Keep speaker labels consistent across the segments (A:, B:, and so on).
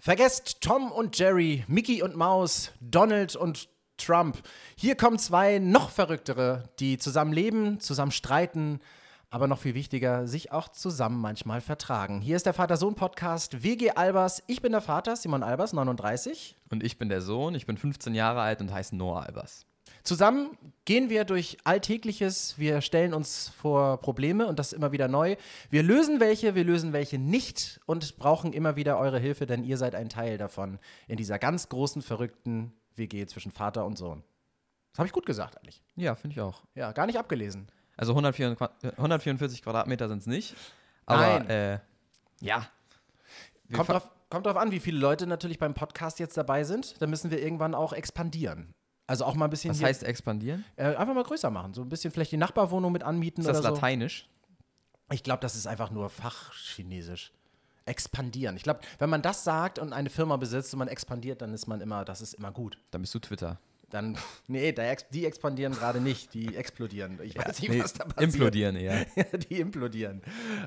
A: Vergesst Tom und Jerry, Mickey und Maus, Donald und Trump. Hier kommen zwei noch verrücktere, die zusammen leben, zusammen streiten, aber noch viel wichtiger, sich auch zusammen manchmal vertragen. Hier ist der Vater-Sohn-Podcast WG Albers. Ich bin der Vater, Simon Albers, 39.
B: Und ich bin der Sohn, ich bin 15 Jahre alt und heiße Noah Albers.
A: Zusammen gehen wir durch Alltägliches, wir stellen uns vor Probleme und das immer wieder neu. Wir lösen welche, wir lösen welche nicht und brauchen immer wieder eure Hilfe, denn ihr seid ein Teil davon in dieser ganz großen, verrückten WG zwischen Vater und Sohn. Das habe ich gut gesagt eigentlich.
B: Ja, finde ich auch.
A: Ja, gar nicht abgelesen.
B: Also 144, 144 Quadratmeter sind es nicht. Aber
A: Nein.
B: Äh, ja.
A: Kommt drauf, kommt drauf an, wie viele Leute natürlich beim Podcast jetzt dabei sind. Dann müssen wir irgendwann auch expandieren. Also auch mal ein bisschen
B: Was
A: hier,
B: heißt expandieren?
A: äh, einfach mal größer machen. So ein bisschen vielleicht die Nachbarwohnung mit anmieten
B: Ist das
A: oder so.
B: lateinisch?
A: Ich glaube, das ist einfach nur Fachchinesisch. Expandieren. Ich glaube, wenn man das sagt und eine Firma besitzt und man expandiert, dann ist man immer, das ist immer gut.
B: Dann bist du Twitter.
A: Dann, nee, die expandieren gerade nicht, die explodieren. Ich weiß nicht,
B: Nee,
A: was da passiert.
B: implodieren eher.
A: die implodieren.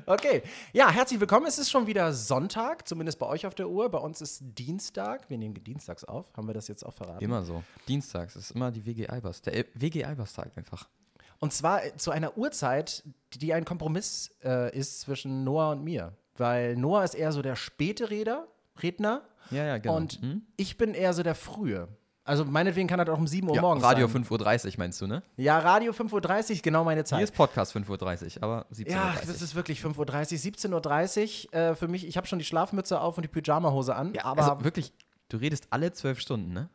A: Okay. Ja, herzlich willkommen. Es ist schon wieder Sonntag, zumindest bei euch auf der Uhr. Bei uns ist Dienstag. Wir nehmen dienstags auf. Haben wir das jetzt auch verraten?
B: Immer so. Dienstags ist immer die WG Albers. Der WG Albers-Tag einfach.
A: Und zwar äh, zu einer Uhrzeit, die ein Kompromiss äh, ist zwischen Noah und mir. Weil Noah ist eher so der späte Redner, Redner
B: Ja, ja, genau.
A: und
B: Hm?
A: ich bin eher so der frühe. Also meinetwegen kann das auch um 7 Uhr
B: ja,
A: morgens
B: Radio
A: sein.
B: 5.30 Uhr meinst du, ne?
A: Ja, Radio 5.30 Uhr, genau meine Zeit.
B: Hier ist Podcast 5.30 Uhr, aber 17.30
A: ja,
B: Uhr.
A: das ist wirklich 5.30 Uhr, 17.30 Uhr äh, für mich. Ich habe schon die Schlafmütze auf und die Pyjamahose an.
B: ja,
A: aber
B: also wirklich, du redest alle zwölf Stunden, ne?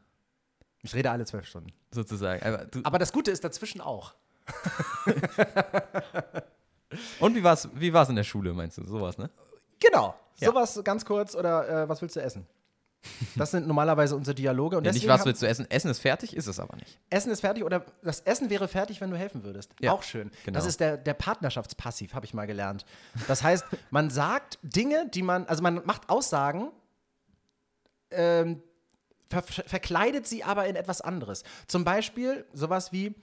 A: ich rede alle zwölf Stunden.
B: Sozusagen. Aber
A: Aber das Gute ist dazwischen auch.
B: und wie war's, wie war's in der Schule, meinst du? Sowas, ne?
A: Genau.
B: Ja.
A: Sowas ganz kurz oder äh, was willst du essen? Das sind normalerweise unsere Dialoge. Und
B: Ja, nicht was willst du essen. Essen ist fertig, ist es aber nicht.
A: Essen ist fertig oder das Essen wäre fertig, wenn du helfen würdest.
B: Ja,
A: Auch schön.
B: genau.
A: Das ist der, der Partnerschaftspassiv, habe ich mal gelernt. Das heißt, man sagt Dinge, die man, also man macht Aussagen, ähm, ver verkleidet sie aber in etwas anderes. Zum Beispiel sowas wie,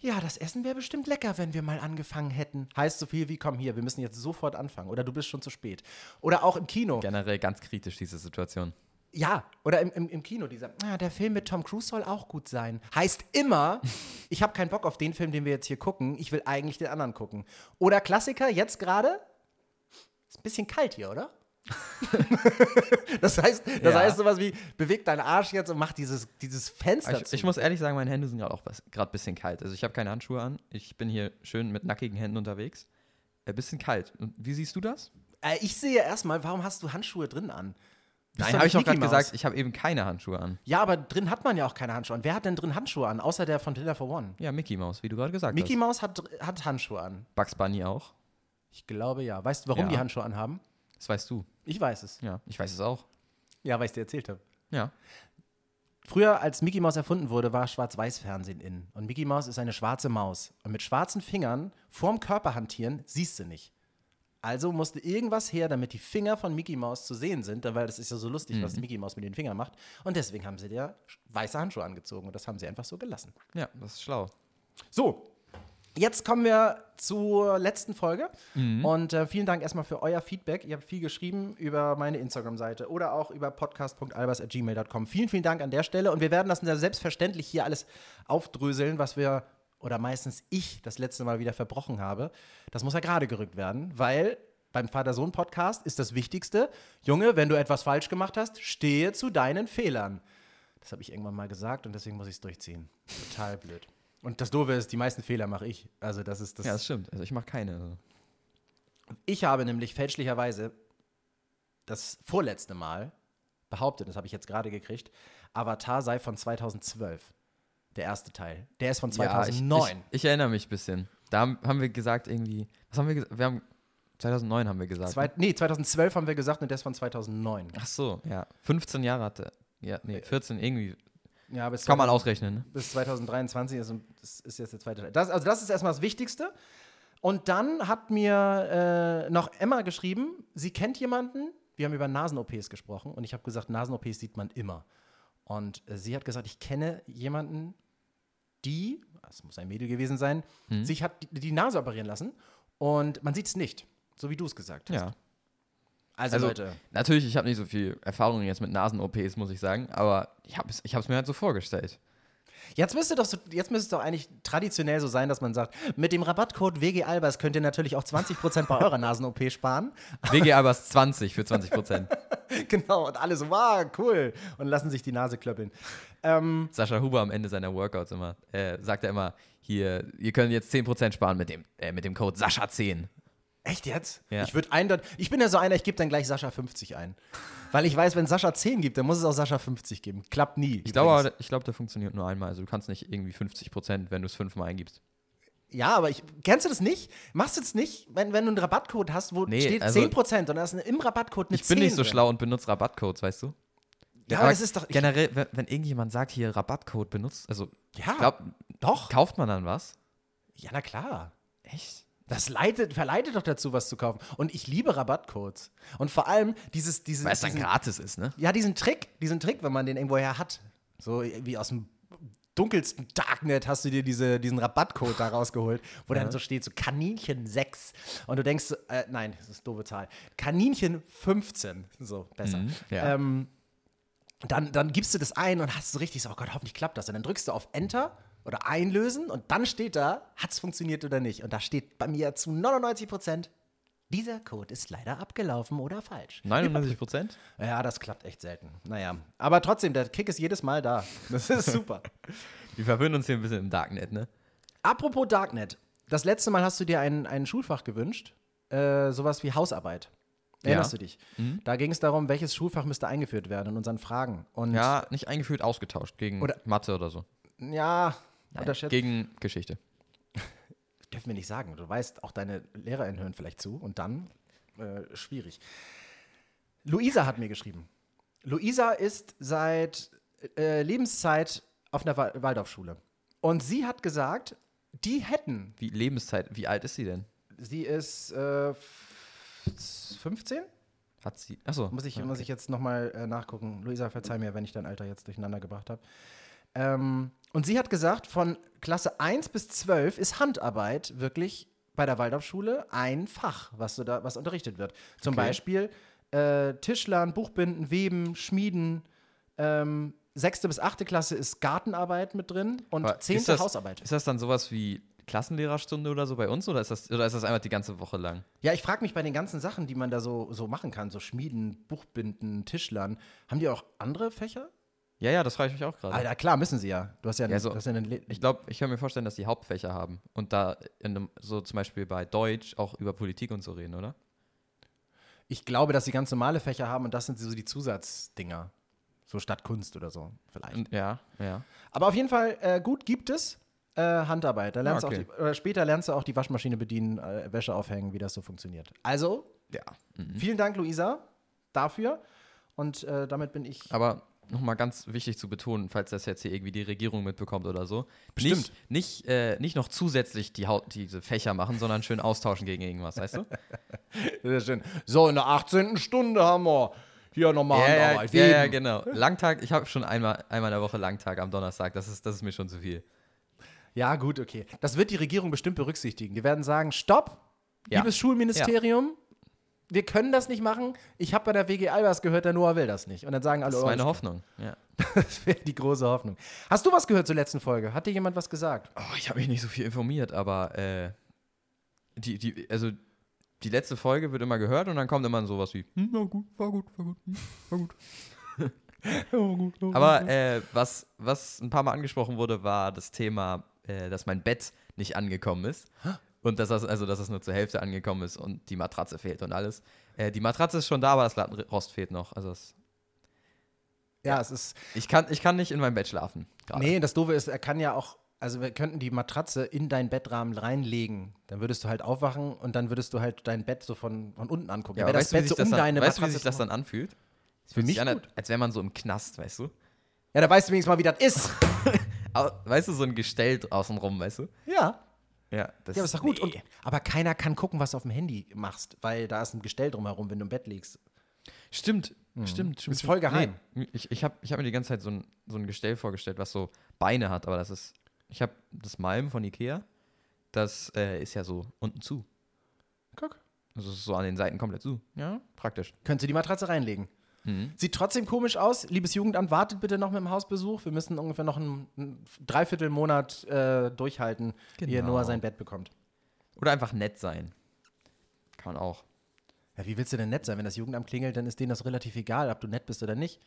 A: ja, das Essen wäre bestimmt lecker, wenn wir mal angefangen hätten. Heißt so viel wie, komm hier, wir müssen jetzt sofort anfangen. Oder du bist schon zu spät. Oder auch im Kino.
B: Generell ganz kritisch, diese Situation.
A: Ja, oder im, im, im Kino, dieser, ah, der Film mit Tom Cruise soll auch gut sein. Heißt immer, ich habe keinen Bock auf den Film, den wir jetzt hier gucken, ich will eigentlich den anderen gucken. Oder Klassiker, jetzt gerade, ist ein bisschen kalt hier, oder? das heißt, das
B: Ja.
A: heißt sowas wie, beweg deinen Arsch jetzt und mach dieses, dieses Fenster
B: Ich,
A: zu.
B: ich muss ehrlich sagen, meine Hände sind gerade auch gerade ein bisschen kalt. Also ich habe keine Handschuhe an. Ich bin hier schön mit nackigen Händen unterwegs. Ein bisschen kalt. Und wie siehst du das?
A: äh, ich sehe erstmal, warum hast du Handschuhe drin an?
B: Nein, habe ich doch gerade gesagt, ich habe eben keine Handschuhe an.
A: Ja, aber drin hat man ja auch keine Handschuhe an. Wer hat denn drin Handschuhe an, außer der von Dinner for One?
B: Ja, Mickey Mouse, wie du gerade gesagt
A: Mickey
B: hast.
A: Mouse hat, hat Handschuhe an.
B: Bugs Bunny auch.
A: Ich glaube ja. Weißt du, warum
B: Ja.
A: die Handschuhe anhaben?
B: Das weißt du.
A: Ich weiß es.
B: Ja, ich weiß es auch.
A: Ja, weil ich dir erzählt habe.
B: Ja.
A: Früher, als Mickey Mouse erfunden wurde, war Schwarz-Weiß-Fernsehen in. Und Mickey Mouse ist eine schwarze Maus. Und mit schwarzen Fingern vorm Körper hantieren, siehst du nicht. Also musste irgendwas her, damit die Finger von Mickey Mouse zu sehen sind, weil das ist ja so lustig, was Mickey Mouse mit den Fingern macht. Und deswegen haben sie dir weiße Handschuhe angezogen und das haben sie einfach so gelassen.
B: Ja, das ist schlau.
A: So, jetzt kommen wir zur letzten Folge.
B: Mhm.
A: Und äh, vielen Dank erstmal für euer Feedback. Ihr habt viel geschrieben über meine Instagram-Seite oder auch über podcast.albers.gmail.com. Vielen, vielen Dank an der Stelle. Und wir werden das selbstverständlich hier alles aufdröseln, was wir oder meistens ich das letzte Mal wieder verbrochen habe. Das muss ja gerade gerückt werden, weil beim Vater-Sohn-Podcast ist das Wichtigste, Junge, wenn du etwas falsch gemacht hast, stehe zu deinen Fehlern. Das habe ich irgendwann mal gesagt und deswegen muss ich es durchziehen. Total blöd. Und das Doofe ist, die meisten Fehler mache ich. Also das ist das.
B: Ja, das stimmt. Also ich mache keine.
A: Ich habe nämlich fälschlicherweise das vorletzte Mal behauptet, das habe ich jetzt gerade gekriegt, Avatar sei von 2012. Der erste Teil. Der ist von 2009.
B: Ja, ich, ich, ich erinnere mich ein bisschen. Da haben, wir gesagt irgendwie, was haben wir gesagt? Wir haben 2009 haben wir gesagt.
A: Zwei, nee, 2012 haben wir gesagt und der ist von 2009.
B: Ach so, ja. 15 Jahre hatte. Ja, nee, 14 irgendwie.
A: Ja, bis
B: Kann man
A: 2000
B: ausrechnen, ne?
A: bis 2023 ist, das ist jetzt der zweite Teil. Das, also das ist erstmal das Wichtigste. Und dann hat mir äh, noch Emma geschrieben, sie kennt jemanden, wir haben über Nasen-OPs gesprochen und ich habe gesagt, Nasen-OPs sieht man immer. Und äh, sie hat gesagt, ich kenne jemanden, die, das muss ein Mädel gewesen sein,
B: Hm.
A: sich hat die, die Nase operieren lassen und man sieht es nicht, so wie du es gesagt hast.
B: Ja.
A: Also,
B: Also,
A: Leute,
B: Natürlich, ich habe nicht so viel Erfahrung jetzt mit Nasen-OPs, muss ich sagen, aber ich habe es ich hab's mir halt so vorgestellt.
A: Jetzt müsste, doch so, jetzt müsste es doch eigentlich traditionell so sein, dass man sagt, mit dem Rabattcode WG Albers könnt ihr natürlich auch 20% bei eurer Nasen-OP sparen.
B: WG Albers 20 für 20 Prozent.
A: genau, und alle so, wow, cool. Und lassen sich die Nase klöppeln. Ähm,
B: Sascha Huber am Ende seiner Workouts immer, äh, sagt er immer, hier, ihr könnt jetzt 10% sparen mit dem, äh, mit dem Code Sascha10.
A: Echt jetzt?
B: Ja.
A: Ich würde eindeutig, ich bin ja so einer, ich gebe dann gleich Sascha 50 ein. Weil ich weiß, wenn Sascha 10 gibt, dann muss es auch Sascha 50 geben. Klappt nie.
B: Ich glaube, ich glaube, der funktioniert nur einmal. Also du kannst nicht irgendwie 50%, wenn du es fünfmal eingibst.
A: Ja, aber ich, kennst du das nicht? Machst du es nicht, wenn, wenn du einen Rabattcode hast, wo
B: Nee,
A: steht
B: also-
A: 10% und da ist im Rabattcode eine
B: Ich bin nicht
A: 10
B: so
A: drin.
B: schlau und benutze Rabattcodes, weißt du?
A: Ja,
B: aber
A: das ist doch.
B: Generell, wenn, wenn irgendjemand sagt, hier Rabattcode benutzt, also
A: ja,
B: ich glaub,
A: doch.
B: kauft man dann was?
A: Ja, na klar.
B: Echt?
A: Das leitet, verleitet doch dazu, was zu kaufen. Und ich liebe Rabattcodes. Und vor allem dieses, dieses,
B: Weil es dann
A: diesen,
B: gratis ist, ne?
A: ja, diesen Trick, diesen Trick, wenn man den irgendwoher hat. So wie aus dem dunkelsten Darknet hast du dir diese, diesen Rabattcode da rausgeholt, wo dann so steht, so Kaninchen 6. Und du denkst, äh, nein, das ist eine doofe Zahl. Kaninchen 15. So, besser.
B: Mhm, ja.
A: ähm, dann, dann gibst du das ein und hast so richtig so, oh Gott, hoffentlich klappt das. Und dann drückst du auf Enter oder einlösen und dann steht da, hat es funktioniert oder nicht. Und da steht bei mir zu 99 Prozent, dieser Code ist leider abgelaufen oder falsch.
B: 99%?
A: Ja, das klappt echt selten. Naja, aber trotzdem, der Kick ist jedes Mal da. Das ist super.
B: Wir verwöhnen uns hier ein bisschen im Darknet, ne?
A: Apropos Darknet. Das letzte Mal hast du dir ein, ein Schulfach gewünscht, äh, sowas wie Hausarbeit. Erinnerst
B: Ja.
A: du dich? Da ging es darum, welches Schulfach müsste eingeführt werden in unseren Fragen. Und
B: Ja, nicht eingeführt, ausgetauscht gegen
A: Oder-
B: Mathe oder so.
A: ja
B: Nein,
A: unterschätzt.
B: gegen Geschichte.
A: Dürfen wir nicht sagen. Du weißt, auch deine LehrerInnen hören vielleicht zu und dann äh, schwierig. Luisa hat mir geschrieben. Luisa ist seit äh, Lebenszeit auf einer Wa- Waldorfschule. Und sie hat gesagt, die hätten,
B: Wie Lebenszeit, wie alt ist sie denn?
A: sie ist äh, 15?
B: Hat sie. Achso.
A: Muss ich, muss ich jetzt nochmal äh, nachgucken. Luisa, verzeih mir, wenn ich dein Alter jetzt durcheinander gebracht habe. Ähm, und sie hat gesagt, von Klasse 1 bis 12 ist Handarbeit wirklich bei der Waldorfschule ein Fach, was, du da, was unterrichtet wird. Zum
B: Okay.
A: Beispiel äh, Tischlern, Buchbinden, Weben, Schmieden. Ähm, sechste bis achte Klasse ist Gartenarbeit mit drin und
B: Aber ist
A: zehnte
B: das-
A: Hausarbeit.
B: Ist das dann sowas wie Klassenlehrerstunde oder so bei uns oder ist das, oder ist das einfach die ganze Woche lang?
A: Ja, ich frage mich bei den ganzen Sachen, die man da so, so machen kann, so Schmieden, Buchbinden, Tischlern, haben die auch andere Fächer?
B: Ja, ja, das frage ich mich auch gerade.
A: Alter, klar, müssen sie ja. Du hast ja,
B: Ja, so-
A: hast ja
B: Ich glaube, ich kann mir vorstellen, dass die Hauptfächer haben und da in einem, so zum Beispiel bei Deutsch auch über Politik und so reden, oder?
A: Ich glaube, dass sie ganz normale Fächer haben und das sind so die Zusatzdinger. So statt Kunst oder so, vielleicht.
B: Ja, ja.
A: Aber auf jeden Fall, äh, gut gibt es äh, Handarbeit. Da lernst
B: Ah,
A: du
B: okay.
A: auch die, oder später lernst du auch die Waschmaschine bedienen, äh, Wäsche aufhängen, wie das so funktioniert. Also,
B: Ja. Mhm.
A: vielen Dank, Luisa, dafür. Und äh, damit bin ich.
B: Aber nochmal ganz wichtig zu betonen, falls das jetzt hier irgendwie die Regierung mitbekommt oder so.
A: Bestimmt.
B: Nicht, nicht, äh, nicht noch zusätzlich die Haut, diese Fächer machen, sondern schön austauschen gegen irgendwas, weißt du?
A: Sehr schön. So, in der 18. Stunde haben wir hier nochmal
B: ja, ja,
A: Handarbeit.
B: ja, ja, genau. Langtag, ich habe schon einmal, einmal in der Woche Langtag am Donnerstag. Das ist, das ist mir schon zu viel.
A: Ja, gut, okay. Das wird die Regierung bestimmt berücksichtigen. Die werden sagen: Stopp,
B: Ja.
A: liebes Schulministerium, wir können das nicht machen. Ich habe bei der WG Albers gehört, der Noah will das nicht. Und dann sagen alle:
B: Das ist
A: oh,
B: meine Hoffnung. Ja.
A: Das wäre die große Hoffnung. Hast du was gehört zur letzten Folge? Hat dir jemand was gesagt?
B: Oh, ich habe mich nicht so viel informiert, aber äh, die, die, also die letzte Folge wird immer gehört und dann kommt immer sowas wie, hm, war gut, war gut, war gut, hm, war gut. Aber äh, was, was ein paar Mal angesprochen wurde, war das Thema, äh, dass mein Bett nicht angekommen ist. Und dass das, also, dass das nur zur Hälfte angekommen ist und die Matratze fehlt und alles. Äh, die Matratze ist schon da, aber das Lattenrost fehlt noch. Also das,
A: Ja, es ist.
B: ich, kann, ich kann nicht in meinem Bett schlafen. gerade.
A: Nee, das Doofe ist, er kann ja auch. Also, wir könnten die Matratze in deinen Bettrahmen reinlegen. Dann würdest du halt aufwachen und dann würdest du halt dein Bett so von, von unten angucken.
B: Ja, aber
A: wär
B: weißt, du, wie sich das dann,
A: deine
B: weißt du, wie
A: Matratze
B: sich das dann anfühlt? Es
A: Für
B: fühlt
A: mich
B: an,
A: gut.
B: als wäre man so im Knast, weißt du?
A: Ja, da weißt du wenigstens mal, wie das ist.
B: Weißt du, so ein Gestell draußen rum, weißt du?
A: ja.
B: Ja, das
A: Ja, aber ist doch gut.
B: nee.
A: Und, aber keiner kann gucken, was du auf dem Handy machst, weil da ist ein Gestell drumherum, wenn du im Bett liegst.
B: Stimmt, stimmt, stimmt.
A: Ist voll geheim.
B: Nee, ich ich habe ich hab mir die ganze Zeit so ein, so ein Gestell vorgestellt, was so Beine hat, aber das ist. Ich habe das Malm von Ikea, das äh, ist ja so unten zu.
A: Guck.
B: Also so an den Seiten komplett zu. Ja, praktisch.
A: Könntest du die Matratze reinlegen.
B: Mhm.
A: Sieht trotzdem komisch aus. Liebes Jugendamt, wartet bitte noch mit dem Hausbesuch. Wir müssen ungefähr noch einen, einen Dreiviertelmonat äh, durchhalten, ehe
B: Genau.
A: Noah sein Bett bekommt.
B: Oder einfach nett sein. Kann man auch.
A: Ja, wie willst du denn nett sein? Wenn das Jugendamt klingelt, dann ist denen das relativ egal, ob du nett bist oder nicht.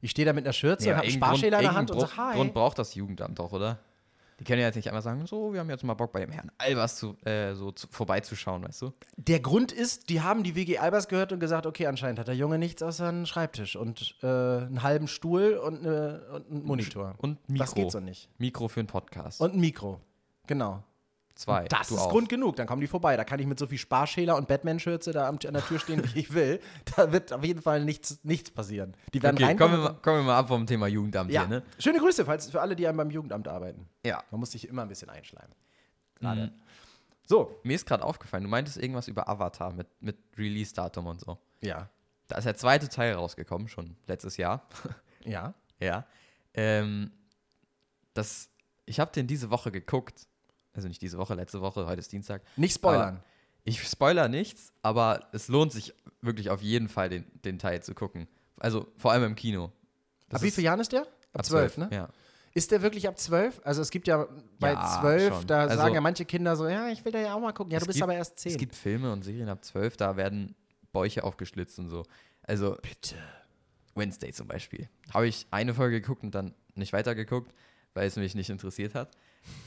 A: Ich stehe da mit einer Schürze und habe einen Sparschäler in der
B: Grund-
A: Hand und sage, hi.
B: Grund braucht das Jugendamt doch, oder? Die können ja jetzt nicht einfach sagen, so, wir haben jetzt mal Bock bei dem Herrn Albers zu, äh, so zu, vorbeizuschauen, weißt du?
A: Der Grund ist, die haben die WG Albers gehört und gesagt, okay, anscheinend hat der Junge nichts außer einen Schreibtisch und äh, einen halben Stuhl und, äh, und einen Monitor.
B: Und Mikro.
A: Das geht so nicht.
B: Mikro für einen Podcast.
A: Und ein Mikro. Genau.
B: Zwei.
A: Das
B: du
A: ist
B: auch.
A: Grund genug. Dann kommen die vorbei. Da kann ich mit so viel Sparschäler und Batman-Schürze da am- an der Tür stehen, wie ich will. Da wird auf jeden Fall nichts, nichts passieren. Die werden
B: Okay, kommen wir, mal, kommen wir mal ab vom Thema Jugendamt
A: ja.
B: hier, ne?
A: Schöne Grüße falls, für alle, die beim Jugendamt arbeiten.
B: Ja.
A: Man muss sich immer ein bisschen einschleimen. Gerade.
B: Mhm.
A: So.
B: Mir ist gerade aufgefallen, du meintest irgendwas über Avatar mit, mit Release-Datum und so.
A: Ja.
B: Da ist der zweite Teil rausgekommen, schon letztes Jahr.
A: Ja.
B: Ja. Ähm, das, ich habe den diese Woche geguckt. Also nicht diese Woche, letzte Woche, heute ist Dienstag.
A: Nicht spoilern.
B: Ich spoiler nichts, aber es lohnt sich wirklich auf jeden Fall, den, den Teil zu gucken. Also vor allem im Kino. Das
A: ab wie vielen Jahren ist der? Ab zwölf, ne?
B: Ja.
A: Ist der wirklich ab zwölf? Also es gibt ja bei
B: Ja, schon.
A: da
B: Also-
A: sagen ja manche Kinder so, ja, ich will da ja auch mal gucken. Ja, du bist
B: gibt-
A: aber erst zehn.
B: Es gibt Filme und Serien ab 12, da werden Bäuche aufgeschlitzt und so. Also
A: Bitte.
B: Wednesday zum Beispiel. Habe ich eine Folge geguckt und dann nicht weitergeguckt, weil es mich nicht interessiert hat.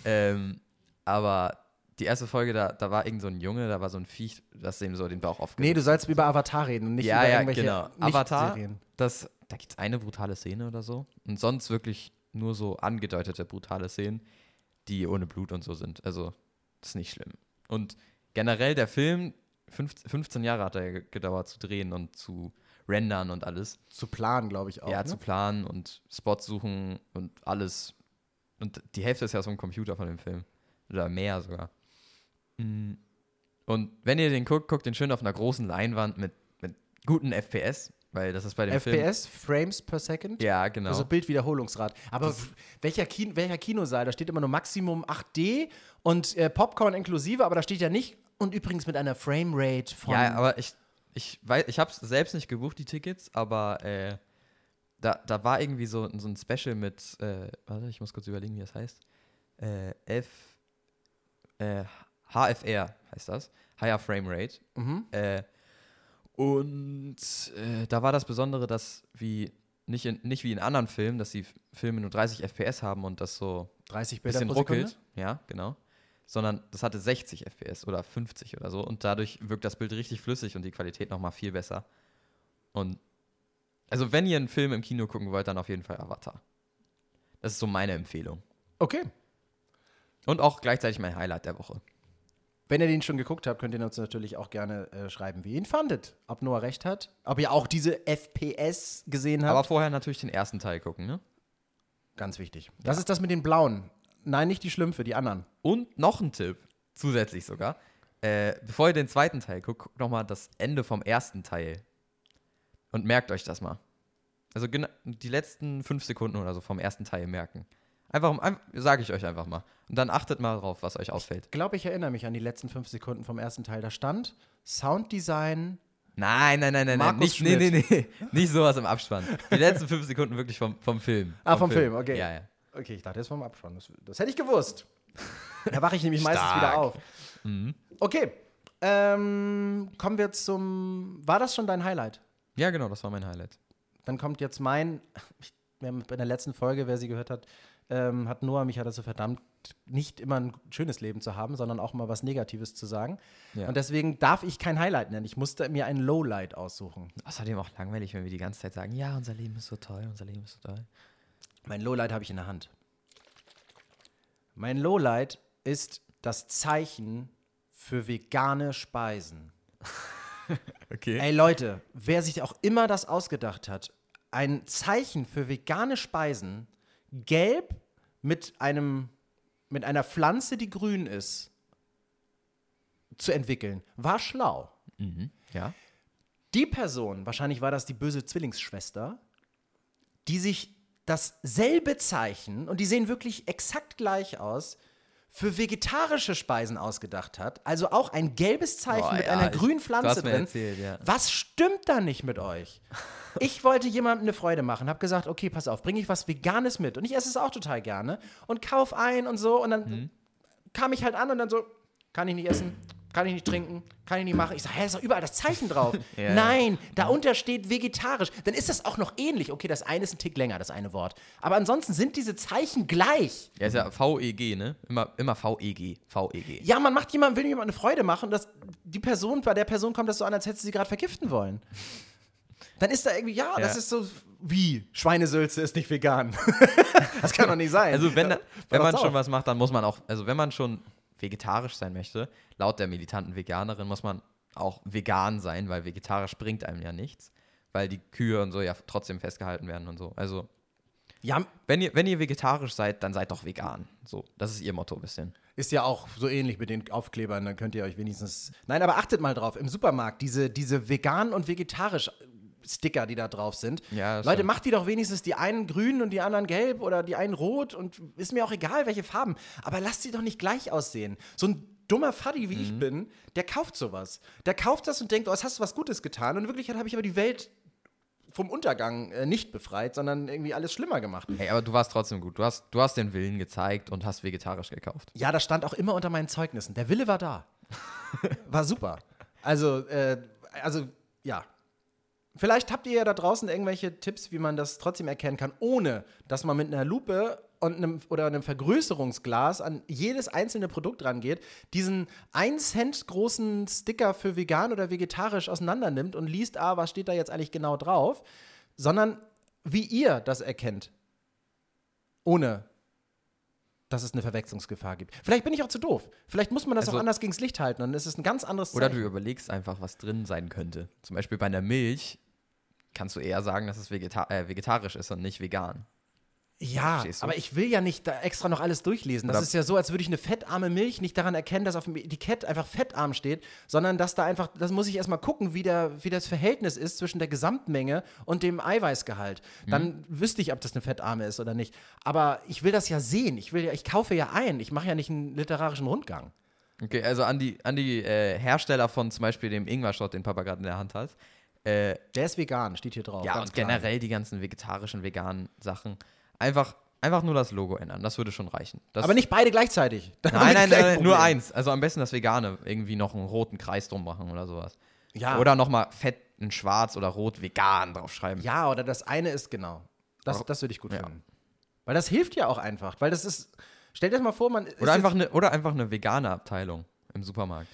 B: Ähm, aber die erste Folge, da, da war irgend so ein Junge, da war so ein Viech, das ihm so den Bauch aufgeschlitzt
A: Nee, du sollst über Avatar reden und nicht
B: Ja,
A: über
B: ja,
A: irgendwelche
B: genau. Avatar. Das, da gibt es eine brutale Szene oder so. Und sonst wirklich nur so angedeutete brutale Szenen, die ohne Blut und so sind. Also, das ist nicht schlimm. Und generell der Film, 15, 15 Jahre hat er ge- gedauert zu drehen und zu rendern und alles.
A: Zu planen, glaube ich auch.
B: ja,
A: ne?
B: zu planen und Spots suchen und alles. Und die Hälfte ist ja so ein Computer von dem Film. Oder mehr sogar. Mm. Und wenn ihr den guckt, guckt den schön auf einer großen Leinwand mit, mit guten FPS, weil das ist bei dem Film.
A: FPS, Frames per Second.
B: Ja, genau.
A: Also Bildwiederholungsrate. Aber welcher, Kin welcher Kinosaal? Da steht immer nur Maximum 8D und äh, Popcorn inklusive, aber da steht ja nicht. Und übrigens mit einer Framerate von.
B: ja, aber ich, ich weiß, ich habe es selbst nicht gebucht, die Tickets, aber äh, da, da war irgendwie so, so ein Special mit, äh, warte, ich muss kurz überlegen, wie das heißt. Äh, F, äh, HFR heißt das. Higher Frame Rate.
A: Mhm.
B: Äh, und äh, da war das Besondere, dass wie nicht, in, nicht wie in anderen Filmen, dass die Filme nur 30 FPS haben und das so
A: 30
B: ein
A: Bilder
B: bisschen ruckelt. Ja, genau. Sondern das hatte 60 FPS oder 50 oder so. Und dadurch wirkt das Bild richtig flüssig und die Qualität nochmal viel besser. Und also wenn ihr einen Film im Kino gucken wollt, dann auf jeden Fall Avatar. Das ist so meine Empfehlung.
A: Okay.
B: Und auch gleichzeitig mein Highlight der Woche.
A: Wenn ihr den schon geguckt habt, könnt ihr uns natürlich auch gerne äh, schreiben, wie ihr ihn fandet. Ob Noah recht hat, ob ihr auch diese FPS gesehen habt.
B: Aber vorher natürlich den ersten Teil gucken, ne?
A: Ganz wichtig. Das ist das mit den blauen. Nein, nicht die Schlümpfe, die anderen.
B: Und noch ein Tipp, zusätzlich sogar. Äh, bevor ihr den zweiten Teil guckt, guckt nochmal das Ende vom ersten Teil. Und merkt euch das mal. Also die letzten fünf Sekunden oder so vom ersten Teil merken. Einfach, ein, sage ich euch einfach mal. Und dann achtet mal drauf, was euch auffällt.
A: Ich glaube, ich erinnere mich an die letzten fünf Sekunden vom ersten Teil. Da stand Sounddesign.
B: Nein, nein, nein, nein, nein.
A: Markus
B: Nicht, nee, nee, nee. Nicht sowas im Abspann. Die letzten fünf Sekunden wirklich vom, vom Film.
A: Ah, vom Film, okay.
B: Ja, ja.
A: Okay, ich dachte, das ist vom Abspann. Das, das hätte ich gewusst. Da wache ich nämlich meistens wieder auf.
B: Mhm.
A: Okay. Ähm, kommen wir zum. War das schon dein Highlight?
B: Ja, genau, das war mein Highlight.
A: Dann kommt jetzt mein. Wir haben bei der letzten Folge, wer sie gehört hat, ähm, hat Noah mich ja dazu verdammt, nicht immer ein schönes Leben zu haben, sondern auch mal was Negatives zu sagen.
B: Ja.
A: Und deswegen darf ich kein Highlight nennen. Ich musste mir ein Lowlight aussuchen.
B: Außerdem auch langweilig, wenn wir die ganze Zeit sagen, ja, unser Leben ist so toll, unser Leben ist so toll.
A: Mein Lowlight habe ich in der Hand. Mein Lowlight ist das Zeichen für vegane Speisen.
B: Okay.
A: Ey Leute, wer sich auch immer das ausgedacht hat, ein Zeichen für vegane Speisen, gelb mit einem mit einer Pflanze, die grün ist, zu entwickeln, war schlau.
B: Mhm. Ja.
A: Die Person, wahrscheinlich war das die böse Zwillingsschwester, die sich dasselbe Zeichen, und die sehen wirklich exakt gleich aus, für vegetarische Speisen ausgedacht hat. Also auch ein gelbes Zeichen
B: Boah,
A: mit
B: ja,
A: einer
B: ich-
A: grünen Pflanze drin.
B: erzählt, ja.
A: Was stimmt da nicht mit euch? Ich wollte jemandem eine Freude machen, habe gesagt, okay, pass auf, bringe ich was Veganes mit. Und ich esse es auch total gerne und kauf ein und so. Und dann
B: Mhm.
A: kam ich halt an und dann so, kann ich nicht essen, kann ich nicht trinken, kann ich nicht machen. Ich sage, hä, ist doch überall das Zeichen drauf.
B: Ja.
A: Nein, da unter steht vegetarisch. Dann ist das auch noch ähnlich. Okay, das eine ist ein Tick länger, das eine Wort. Aber ansonsten sind diese Zeichen gleich.
B: Ja, ist ja VEG, ne? Immer, immer VEG. VEG.
A: Ja, man macht jemandem, will jemandem eine Freude machen und das, die Person, bei der Person kommt das so an, als hätte sie gerade vergiften wollen. Dann ist da irgendwie, ja, das
B: Ja.
A: ist so wie Schweinesülze ist nicht vegan. das kann doch nicht sein.
B: Also wenn,
A: Ja,
B: wenn man schon was macht, dann muss man auch, also wenn man schon vegetarisch sein möchte, laut der militanten Veganerin muss man auch vegan sein, weil vegetarisch bringt einem ja nichts, weil die Kühe und so ja trotzdem festgehalten werden und so. Also
A: Ja,
B: wenn ihr, wenn ihr vegetarisch seid, dann seid doch vegan. So, das ist ihr Motto ein bisschen.
A: ist ja auch so ähnlich mit den Aufklebern, dann könnt ihr euch wenigstens. Nein, aber achtet mal drauf, im Supermarkt, diese, diese vegan und vegetarisch Sticker, die da drauf sind.
B: Ja,
A: Leute,
B: stimmt.
A: macht die doch wenigstens die einen grün und die anderen gelb oder die einen rot und ist mir auch egal, welche Farben. Aber lasst sie doch nicht gleich aussehen. So ein dummer Faddy, wie
B: Mhm.
A: ich bin, der kauft sowas. Der kauft das und denkt, oh, jetzt hast du was Gutes getan. Und in Wirklichkeit habe ich aber die Welt vom Untergang äh, nicht befreit, sondern irgendwie alles schlimmer gemacht.
B: Hey, aber du warst trotzdem gut. Du hast, du hast den Willen gezeigt und hast vegetarisch gekauft.
A: Ja, das stand auch immer unter meinen Zeugnissen. Der Wille war da. War super. Also, äh, also, ja. Vielleicht habt ihr ja da draußen irgendwelche Tipps, wie man das trotzdem erkennen kann, ohne dass man mit einer Lupe und einem, oder einem Vergrößerungsglas an jedes einzelne Produkt rangeht, diesen 1 Cent großen Sticker für vegan oder vegetarisch auseinander nimmt und liest, ah, was steht da jetzt eigentlich genau drauf, sondern wie ihr das erkennt. Ohne dass es eine Verwechslungsgefahr gibt. Vielleicht bin ich auch zu doof. Vielleicht muss man das
B: Also-
A: auch anders gegens Licht halten und es ist ein ganz anderes
B: Oder du
A: Zeichen.
B: überlegst einfach, was drin sein könnte. Zum Beispiel bei einer Milch kannst du eher sagen, dass es vegeta äh, vegetarisch ist und nicht vegan.
A: Ja, aber ich will ja nicht da extra noch alles durchlesen. Das
B: Oder-
A: ist ja so, als würde ich eine fettarme Milch nicht daran erkennen, dass auf dem Etikett einfach fettarm steht, sondern dass da einfach, das muss ich erstmal gucken, wie, der, wie das Verhältnis ist zwischen der Gesamtmenge und dem Eiweißgehalt. Dann wüsste ich, ob das eine fettarme ist oder nicht. Aber ich will das ja sehen. Ich will ja, ich kaufe ja ein. Ich mache ja nicht einen literarischen Rundgang.
B: Okay, also an die, an die äh, Hersteller von zum Beispiel dem Ingwer-Shot, den Papa gerade in der Hand hat. Äh,
A: Der ist vegan, steht hier drauf.
B: ja, und
A: klar.
B: generell die ganzen vegetarischen, veganen Sachen. Einfach, einfach nur das Logo ändern. Das würde schon reichen. Das,
A: Aber nicht beide gleichzeitig. Dann
B: Nein, nein, nein,
A: ein
B: nur eins. Also am besten das Vegane. Irgendwie noch einen roten Kreis drum machen oder sowas.
A: Ja.
B: Oder nochmal fett in schwarz oder rot vegan draufschreiben.
A: Ja, oder das eine ist genau. Das, das würde ich gut
B: ja.
A: finden. Weil das hilft ja auch einfach. Weil das ist. Stell dir das mal vor, man. ist
B: Oder, einfach eine, oder einfach eine vegane Abteilung im Supermarkt.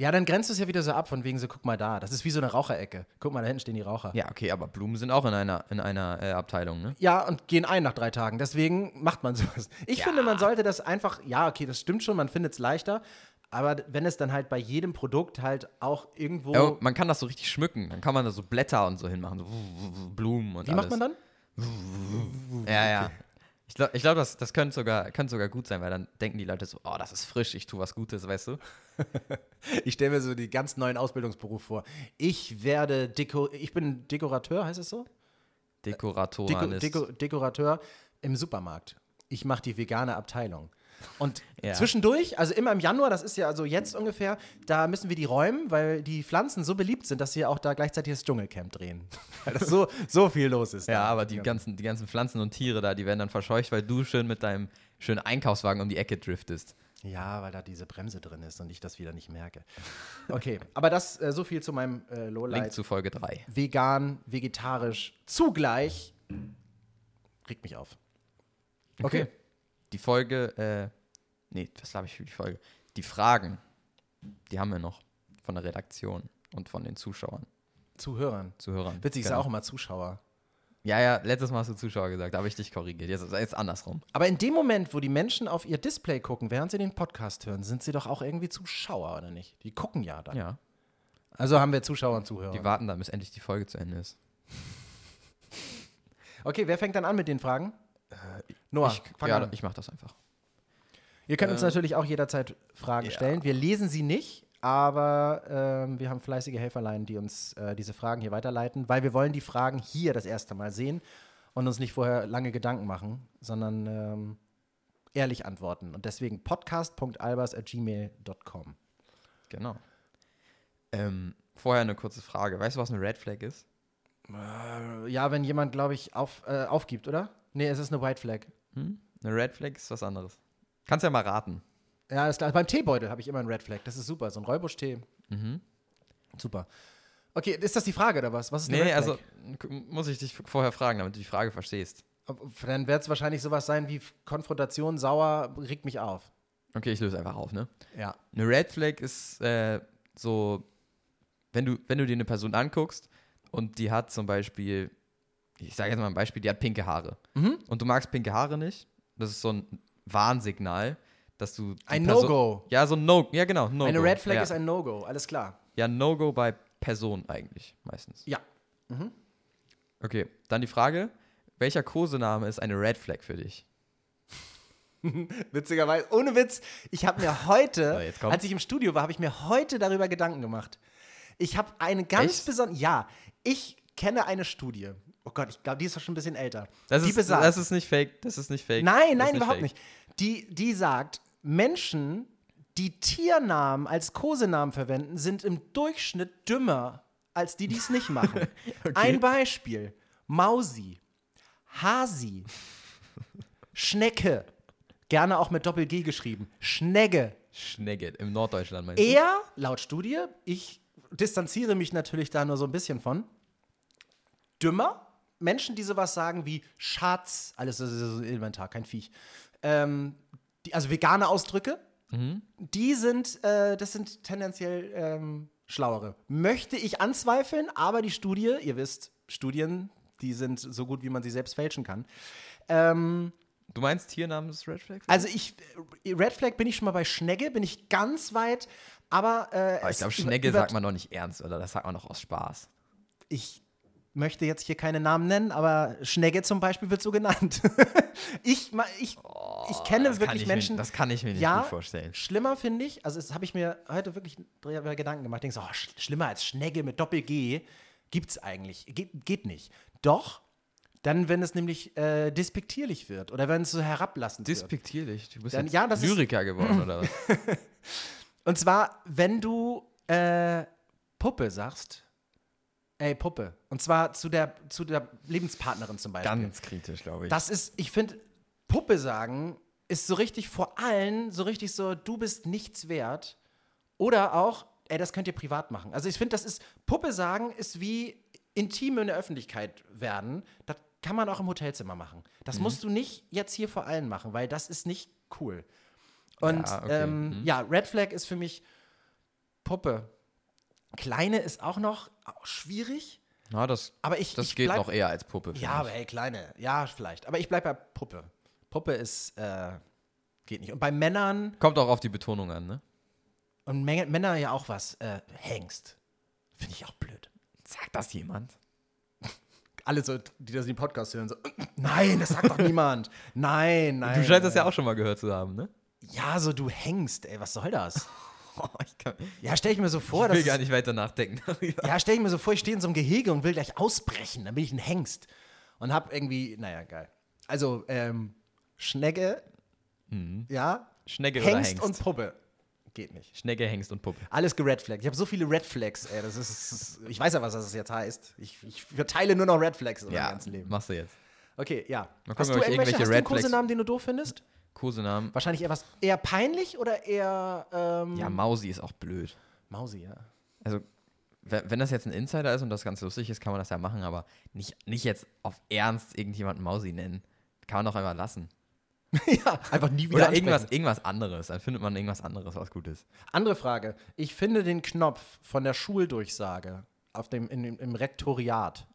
A: Ja, dann grenzt es ja wieder so ab, von wegen so, guck mal da. Das ist wie so eine Raucherecke. Guck mal, da hinten stehen die Raucher.
B: Ja, okay, aber Blumen sind auch in einer, in einer äh, Abteilung, ne?
A: Ja, und gehen ein nach drei Tagen. Deswegen macht man sowas. Ich
B: Ja.
A: finde, man sollte das einfach, ja, okay, das stimmt schon, man findet es leichter. Aber wenn es dann halt bei jedem Produkt halt auch irgendwo.
B: Ja, man kann das so richtig schmücken. Dann kann man da so Blätter und so hinmachen. So Blumen und
A: wie
B: alles.
A: macht man dann?
B: Ja, ja. Ich glaube, ich glaub, das, das könnte sogar, könnte sogar gut sein, weil dann denken die Leute so, oh, das ist frisch, ich tue was Gutes, weißt du?
A: Ich stelle mir so die ganz neuen Ausbildungsberuf vor. Ich werde Deko. Ich bin Dekorateur, heißt es so? Deko,
B: Dekoratoren ist.
A: Deko, Dekorateur im Supermarkt. Ich mache die vegane Abteilung. Und
B: Ja.
A: zwischendurch, also immer im Januar, das ist ja also jetzt ungefähr, da müssen wir die räumen, weil die Pflanzen so beliebt sind, dass sie auch da gleichzeitig das Dschungelcamp drehen. weil das so, so viel los ist.
B: ja,
A: da.
B: aber die ganzen, die ganzen Pflanzen und Tiere da, die werden dann verscheucht, weil du schön mit deinem schönen Einkaufswagen um die Ecke driftest.
A: Ja, weil da diese Bremse drin ist und ich das wieder nicht merke. Okay, aber das äh, so viel zu meinem äh,
B: Link
A: Lowlight.
B: zu Folge 3.
A: Vegan, vegetarisch, zugleich. Regt mich auf. Okay.
B: Die Folge, äh, nee, was habe ich für die Folge? Die Fragen, die haben wir noch von der Redaktion und von den Zuschauern,
A: Zuhörern.
B: Zuhörern.
A: Witzig, ist
B: Genau.
A: ja auch immer Zuschauer.
B: Ja, ja, letztes Mal hast du Zuschauer gesagt, da habe ich dich korrigiert. Jetzt ist jetzt andersrum.
A: Aber in dem Moment, wo die Menschen auf ihr Display gucken, während sie den Podcast hören, sind sie doch auch irgendwie Zuschauer, oder nicht? Die gucken ja dann.
B: Ja.
A: Also haben wir Zuschauer und Zuhörer.
B: Die warten dann, bis endlich die Folge zu Ende ist.
A: Okay, wer fängt dann an mit den Fragen? Noah,
B: ich,
A: fang
B: ja,
A: an.
B: ich mach das einfach.
A: Ihr könnt uns
B: äh,
A: natürlich auch jederzeit Fragen
B: ja.
A: stellen. Wir lesen sie nicht, aber ähm, wir haben fleißige Helferlein, die uns äh, diese Fragen hier weiterleiten, weil wir wollen die Fragen hier das erste Mal sehen und uns nicht vorher lange Gedanken machen, sondern ähm, ehrlich antworten. Und deswegen podcast.albers.gmail.com.
B: Genau. Ähm, vorher eine kurze Frage. Weißt du, was eine Red Flag ist?
A: Äh, ja, wenn jemand, glaube ich, auf, äh, aufgibt, oder? Nee, es ist eine White Flag.
B: Hm? Eine Red Flag ist was anderes. Kannst ja mal raten.
A: Ja, ist klar. Beim Teebeutel habe ich immer einen Red Flag. Das ist super. So ein Räubusch-Tee.
B: Mhm.
A: Super. Okay, ist das die Frage oder was? Was ist eine
B: Nee,
A: Red Flag?
B: also muss ich dich vorher fragen, damit du die Frage verstehst.
A: Dann wird es wahrscheinlich sowas sein wie Konfrontation, sauer, regt mich auf.
B: Okay, ich löse einfach auf, ne?
A: Ja.
B: Eine Red Flag ist äh, so, wenn du, wenn du dir eine Person anguckst und die hat zum Beispiel, ich sage jetzt mal ein Beispiel, die hat pinke Haare.
A: Mhm.
B: Und du magst pinke Haare nicht, das ist so ein Warnsignal, dass du.
A: Ein No-Go.
B: Ja, so ein No, ja genau, No-Go.
A: Eine Red Flag
B: ja.
A: ist ein No-Go, alles klar.
B: Ja, No-Go bei Person eigentlich, meistens.
A: Ja.
B: Okay, dann die Frage, welcher Kosename ist eine Red Flag für dich?
A: Witzigerweise, ohne Witz, ich habe mir heute,
B: So,
A: als ich im Studio war, habe ich mir heute darüber Gedanken gemacht. Ich habe eine ganz besondere, ja, ich kenne eine Studie. Oh Gott, ich glaube, die ist doch schon ein bisschen älter.
B: Das,
A: die
B: ist,
A: besagt,
B: das ist nicht fake, das ist nicht fake.
A: nein, nein, überhaupt
B: fake.
A: nicht. Die, die sagt, Menschen, die Tiernamen als Kosenamen verwenden, sind im Durchschnitt dümmer als die, die es nicht machen. Ein Beispiel: Mausi, Hasi, Schnecke, gerne auch mit Doppel-G geschrieben, Schnegge.
B: Schnegge, im Norddeutschland meinst du?
A: Er, laut Studie, ich distanziere mich natürlich da nur so ein bisschen von, dümmer. Menschen, die sowas sagen wie Schatz, alles das ist so elementar, kein Viech. Ähm, die, also vegane Ausdrücke, die sind, äh, das sind tendenziell ähm, schlauere. Möchte ich anzweifeln, aber die Studie, ihr wisst, Studien, die sind so gut, wie man sie selbst fälschen kann. Ähm,
B: Du meinst Tiernamen ist Red Flag?
A: also ich, äh, Red Flag bin ich schon mal bei Schnegge, bin ich ganz weit, aber, äh,
B: Aber ich glaube, Schnegge sagt man doch nicht ernst, oder? Das sagt man doch aus Spaß.
A: ich möchte jetzt hier keine Namen nennen, aber Schnegge zum Beispiel wird so genannt. ich, ich, ich kenne
B: Oh, kann
A: wirklich
B: ich
A: Menschen.
B: Mir, das kann ich mir nicht
A: ja,
B: gut vorstellen.
A: schlimmer finde ich, also das habe ich mir heute wirklich Gedanken gemacht. Denkst, oh, sch schlimmer als Schnegge mit Doppel-G gibt's eigentlich. Geht, geht nicht. Doch, dann, wenn es nämlich äh, despektierlich wird oder wenn es so herablassend wird.
B: Despektierlich. Du bist
A: Dann- ja, das ist-
B: Lyriker geworden, oder was?
A: Und zwar, wenn du äh, Puppe sagst. Ey, Puppe. Und zwar zu der, zu der Lebenspartnerin zum Beispiel.
B: Ganz kritisch, glaube ich.
A: Das ist, ich finde, Puppe sagen ist so richtig vor allen, so richtig so, du bist nichts wert. Oder auch, ey, das könnt ihr privat machen. Also ich finde, das ist, Puppe sagen ist wie intim in der Öffentlichkeit werden. Das kann man auch im Hotelzimmer machen. Das
B: Mhm.
A: musst du nicht jetzt hier vor allen machen, weil das ist nicht cool. Und
B: ja, okay.
A: ähm,
B: Mhm.
A: ja Red Flag ist für mich Puppe. Kleine ist auch noch auch schwierig,
B: Na, das,
A: aber ich,
B: das
A: ich
B: geht
A: bleib,
B: noch eher als Puppe.
A: ja, aber hey, kleine. Ja, vielleicht. Aber ich bleibe bei Puppe. Puppe ist, äh, geht nicht. Und bei Männern,
B: Kommt auch auf die Betonung an, ne?
A: und Menge, Männer ja auch was, äh, Hengst. Finde ich auch blöd.
B: Sagt das jemand?
A: Alle so, die das in den Podcast hören, so, nein, das sagt doch niemand. Nein, nein.
B: Du scheinst das ja
A: nein.
B: auch schon mal gehört zu haben, ne?
A: Ja, so du hängst, ey, was soll das?
B: ich kann,
A: Ja, stell ich mir so vor,
B: ich will
A: dass.
B: gar nicht weiter nachdenken darüber.
A: Ja, stell ich mir so vor, ich stehe in so einem Gehege und will gleich ausbrechen. Dann bin ich ein Hengst. Und hab irgendwie, naja, geil. Also, ähm, Schnecke, ja,
B: Schnecke
A: Hengst,
B: Hengst?
A: und Puppe. Geht nicht.
B: Schnecke, Hengst und Puppe.
A: Alles geredflaggt. Ich habe so viele Red Flags, ey. Das ist, das ist, ich weiß ja, was das jetzt heißt. Ich, ich verteile nur noch Red Flags in meinem
B: Ja,
A: ganzen Leben.
B: machst du jetzt.
A: Okay, ja. Hast du
B: ich
A: irgendwelche
B: irgendwelche
A: hast du einen Kosenamen, den du doof findest?
B: Kosenamen.
A: Wahrscheinlich eher was eher peinlich oder eher ähm,
B: Ja, Mausi ist auch blöd.
A: Mausi, ja.
B: Also, we- wenn das jetzt ein Insider ist und das ganz lustig ist, kann man das ja machen, aber nicht, nicht jetzt auf Ernst irgendjemanden Mausi nennen. Kann man doch einfach lassen.
A: ja, einfach nie wieder
B: Oder
A: ansprechen.
B: irgendwas, irgendwas anderes. Dann findet man irgendwas anderes, was gut ist.
A: Andere Frage. Ich finde den Knopf von der Schuldurchsage auf dem, in, im Rektoriat.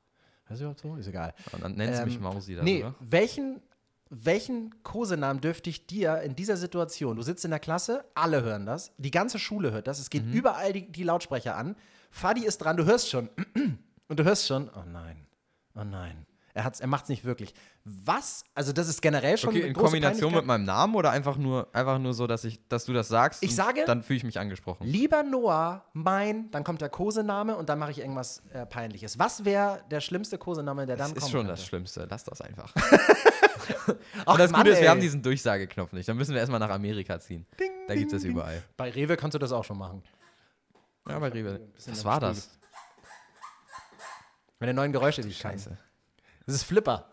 A: Weißt du, so? Ist egal.
B: Und dann nennt sie mich
A: Ähm,
B: Mausi dann,
A: Nee,
B: oder?
A: welchen, welchen Kosenamen dürfte ich dir in dieser Situation, du sitzt in der Klasse, alle hören das, die ganze Schule hört das, es
B: Mhm.
A: geht überall die, die Lautsprecher an, Fadi ist dran, du hörst schon und du hörst schon, oh nein, oh nein. Er, hat's, er macht es nicht wirklich. Was? Also, das ist generell schon
B: Okay, in Kombination mit meinem Namen oder einfach nur, einfach nur so, dass ich, dass du das sagst?
A: Ich sage-
B: Dann fühle ich mich angesprochen.
A: Lieber Noah, mein, dann kommt der Kosename und dann mache ich irgendwas äh, Peinliches. Was wäre der schlimmste Kosename, der dann
B: Das ist schon
A: könnte?
B: das Schlimmste. Lass das einfach.
A: Ach,
B: und das
A: Mann,
B: Gute ist,
A: ey.
B: wir haben diesen Durchsageknopf nicht. Dann müssen wir erstmal nach Amerika ziehen. da gibt es das überall.
A: Bei Rewe kannst du das auch schon machen.
B: Ja, bei Rewe. Was war das?
A: Wenn der neuen Geräusche kann.
B: Scheiße.
A: Das ist Flipper.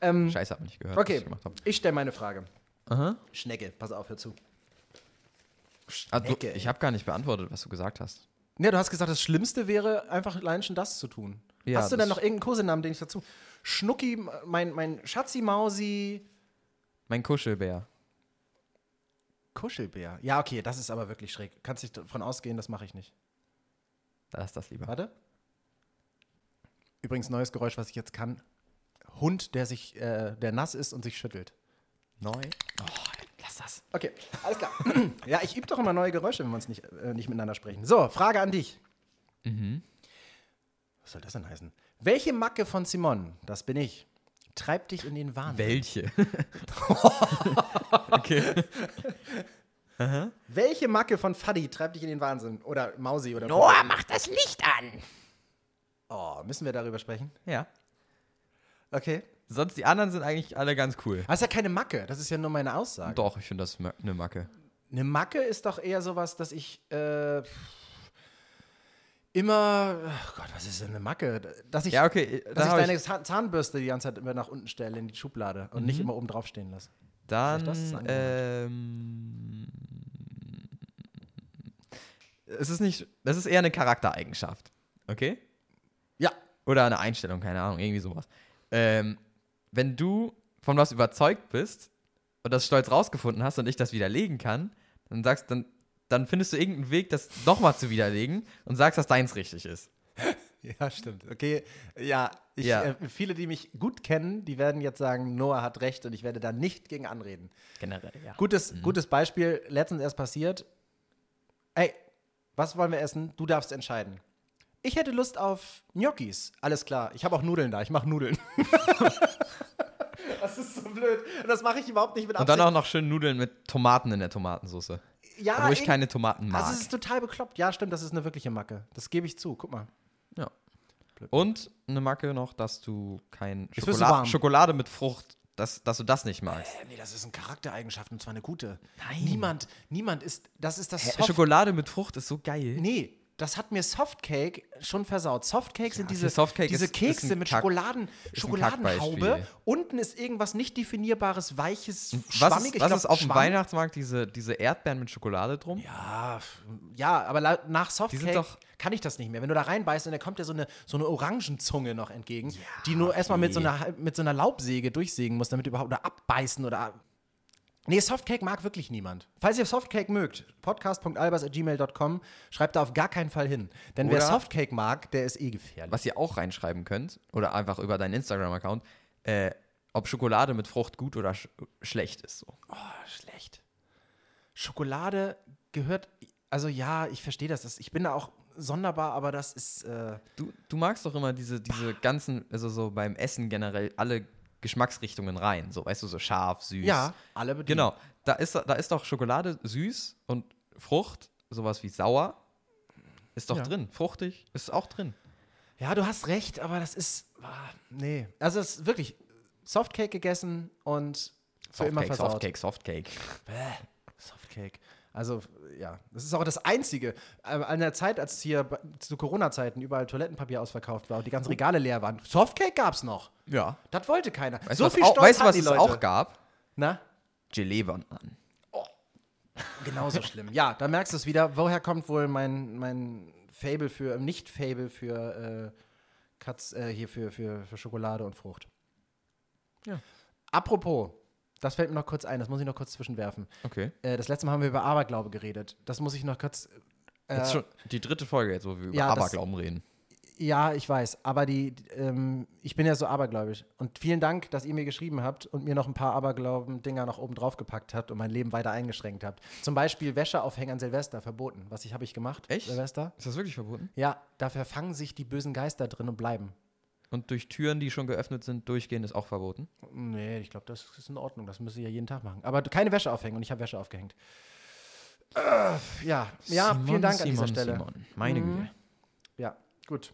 A: Ähm,
B: Scheiße, hab ich nicht gehört, was
A: okay,
B: ich
A: ich stelle meine Frage.
B: Aha.
A: Schnecke, pass auf, hör zu.
B: Ah,
A: Schnecke,
B: ich
A: ey.
B: habe gar nicht beantwortet, was du gesagt hast.
A: Ja, du hast gesagt, das Schlimmste wäre einfach allein schon das zu tun.
B: Ja,
A: hast du denn noch irgendeinen Kosenamen, den ich dazu? Schnucki, mein, mein Schatzi Mausi,
B: Mein Kuschelbär.
A: Kuschelbär. Ja, okay, das ist aber wirklich schräg. Kannst dich davon ausgehen, das mache ich nicht.
B: Da ist das lieber.
A: Warte. Übrigens, neues Geräusch, was ich jetzt kann. Hund, der sich, äh, der nass ist und sich schüttelt.
B: Neu. Oh, lass das.
A: Okay, alles klar. ja, ich übe doch immer neue Geräusche, wenn wir uns nicht, äh, nicht miteinander sprechen. So, Frage an dich.
B: Mhm.
A: Was soll das denn heißen? Welche Macke von Simon, das bin ich, treibt dich in den Wahnsinn?
B: Welche? okay.
A: Welche Macke von Faddy treibt dich in den Wahnsinn? Oder Mausi oder
B: Noah, mach das Licht an!
A: Oh, müssen wir darüber sprechen?
B: Ja.
A: Okay.
B: Sonst die anderen sind eigentlich alle ganz cool.
A: Das ist ja keine Macke, das ist ja nur meine Aussage.
B: Doch, ich finde das eine Macke.
A: Eine Macke ist doch eher sowas, dass ich äh, immer. Oh Gott, was ist denn eine Macke? Dass ich,
B: Ja, okay.
A: dass
B: Dann,
A: ich deine
B: ich,
A: Zahn- Zahnbürste die ganze Zeit immer nach unten stelle in die Schublade und nicht immer oben drauf stehen lasse.
B: dann
A: das
B: ähm, es ist nicht, das ist eher eine Charaktereigenschaft. Okay?
A: Ja.
B: Oder eine Einstellung, keine Ahnung, irgendwie sowas. Ähm, wenn du von was überzeugt bist und das stolz rausgefunden hast und ich das widerlegen kann, dann sagst dann, dann findest du irgendeinen Weg, das nochmal zu widerlegen und sagst, dass deins richtig ist.
A: Ja, stimmt. Okay, ja, ich,
B: Ja.
A: Äh, viele, die mich gut kennen, die werden jetzt sagen, Noah hat recht und ich werde da nicht gegen anreden.
B: Generell, ja.
A: Gutes,
B: Mhm.
A: gutes Beispiel, letztens erst passiert. Ey, was wollen wir essen? Du darfst entscheiden. Ich hätte Lust auf Gnocchis. Alles klar. Ich habe auch Nudeln da. Ich mache Nudeln. das ist so blöd. Und das mache ich überhaupt nicht mit
B: Und
A: Absicht.
B: dann auch noch schön Nudeln mit Tomaten in der Tomatensauce.
A: Ja,
B: Obwohl ich keine Tomaten mag.
A: Also es ist total bekloppt. Ja, stimmt, das ist eine wirkliche Macke. Das gebe ich zu. Guck mal.
B: Ja. Und eine Macke noch, dass du kein Schokolade. Schokolade mit Frucht, dass, dass du das nicht magst.
A: Äh, nee, das ist eine Charaktereigenschaft und zwar eine gute.
B: Nein.
A: Niemand, niemand ist, das ist das
B: Hä,
A: Soft
B: Schokolade mit Frucht ist so geil.
A: Nee, das hat mir Softcake schon versaut. Softcake sind diese,
B: Softcake
A: diese
B: ist- ist
A: Kekse
B: ein
A: mit
B: Kack-
A: Schokoladen, Schokoladenhaube. Unten ist irgendwas nicht definierbares, weiches,
B: Was
A: schwammig.
B: ist, was
A: glaub,
B: ist auf dem. Weihnachtsmarkt diese, diese Erdbeeren mit Schokolade drum?
A: Ja, ja, aber nach Softcake
B: doch-
A: kann ich das nicht mehr. Wenn du da reinbeißt und dann kommt dir so eine, so eine Orangenzunge noch entgegen, die du erstmal mit so, einer, mit so einer Laubsäge durchsägen musst, damit du überhaupt oder abbeißen oder. Nee, Softcake mag wirklich niemand. Falls ihr Softcake mögt, podcast.albers.gmail.com, schreibt da auf gar keinen Fall hin. Denn wer
B: Oder-
A: Softcake mag, der ist eh gefährlich.
B: Was ihr auch reinschreiben könnt, oder einfach über deinen Instagram-Account, äh, ob Schokolade mit Frucht gut oder sch schlecht ist. So.
A: Oh, schlecht. Schokolade gehört, also ja, ich verstehe das, das. Ich bin da auch sonderbar, aber das ist. Äh,
B: Du, du magst doch immer diese, diese ganzen, also so beim Essen generell alle Geschmacksrichtungen rein. So, weißt du, so scharf, süß.
A: ja, alle bedienen.
B: Genau. Da ist, da ist doch Schokolade süß und Frucht, sowas wie sauer, ist doch
A: Ja.
B: drin. Fruchtig ist auch drin.
A: Ja, du hast recht, aber das ist. ah, nee. Also, es ist wirklich Softcake gegessen und für immer
B: Softcake,
A: versaut.
B: Softcake, Softcake.
A: Bäh, Softcake. Also, ja, das ist auch das Einzige. An der Zeit, als hier zu Corona-Zeiten überall Toilettenpapier ausverkauft war und die ganzen Regale leer waren, Softcake gab's noch.
B: Ja.
A: Das wollte keiner.
B: Weißt
A: so
B: du, was
A: viel
B: auch,
A: Stolz
B: weißt, du, was es
A: Leute.
B: auch gab?
A: Na?
B: Gelee-Bananen.
A: Genauso schlimm. Ja, da merkst du es wieder. Woher kommt wohl mein, mein Fable für, nicht Fable für äh, Katz, äh, hier für, für, für Schokolade und Frucht.
B: Ja.
A: Apropos, das fällt mir noch kurz ein, das muss ich noch kurz zwischenwerfen.
B: Okay.
A: Äh, das letzte Mal haben wir über Aberglaube geredet. Das muss ich noch kurz. Äh,
B: Jetzt schon die dritte Folge jetzt, wo wir über
A: ja, das-
B: Aberglauben reden.
A: Ja, ich weiß, aber die, die, ähm, ich bin ja so abergläubisch. Und vielen Dank, dass ihr mir geschrieben habt und mir noch ein paar Aberglauben-Dinger noch oben drauf gepackt habt und mein Leben weiter eingeschränkt habt. Zum Beispiel Wäscheaufhängern Silvester verboten. Was ich habe ich gemacht?
B: Echt?
A: Silvester?
B: Ist das wirklich verboten?
A: Ja, da verfangen sich die bösen Geister drin und bleiben.
B: Und durch Türen, die schon geöffnet sind, durchgehen ist auch verboten.
A: Nee, ich glaube, das ist in Ordnung. Das müssen sie ja jeden Tag machen. Aber keine Wäsche aufhängen und ich habe Wäsche aufgehängt. Äh, ja, ja,
B: Simon,
A: vielen Dank an dieser
B: Simon,
A: Stelle.
B: Simon. Meine
A: Mhm.
B: Güte.
A: Ja, gut.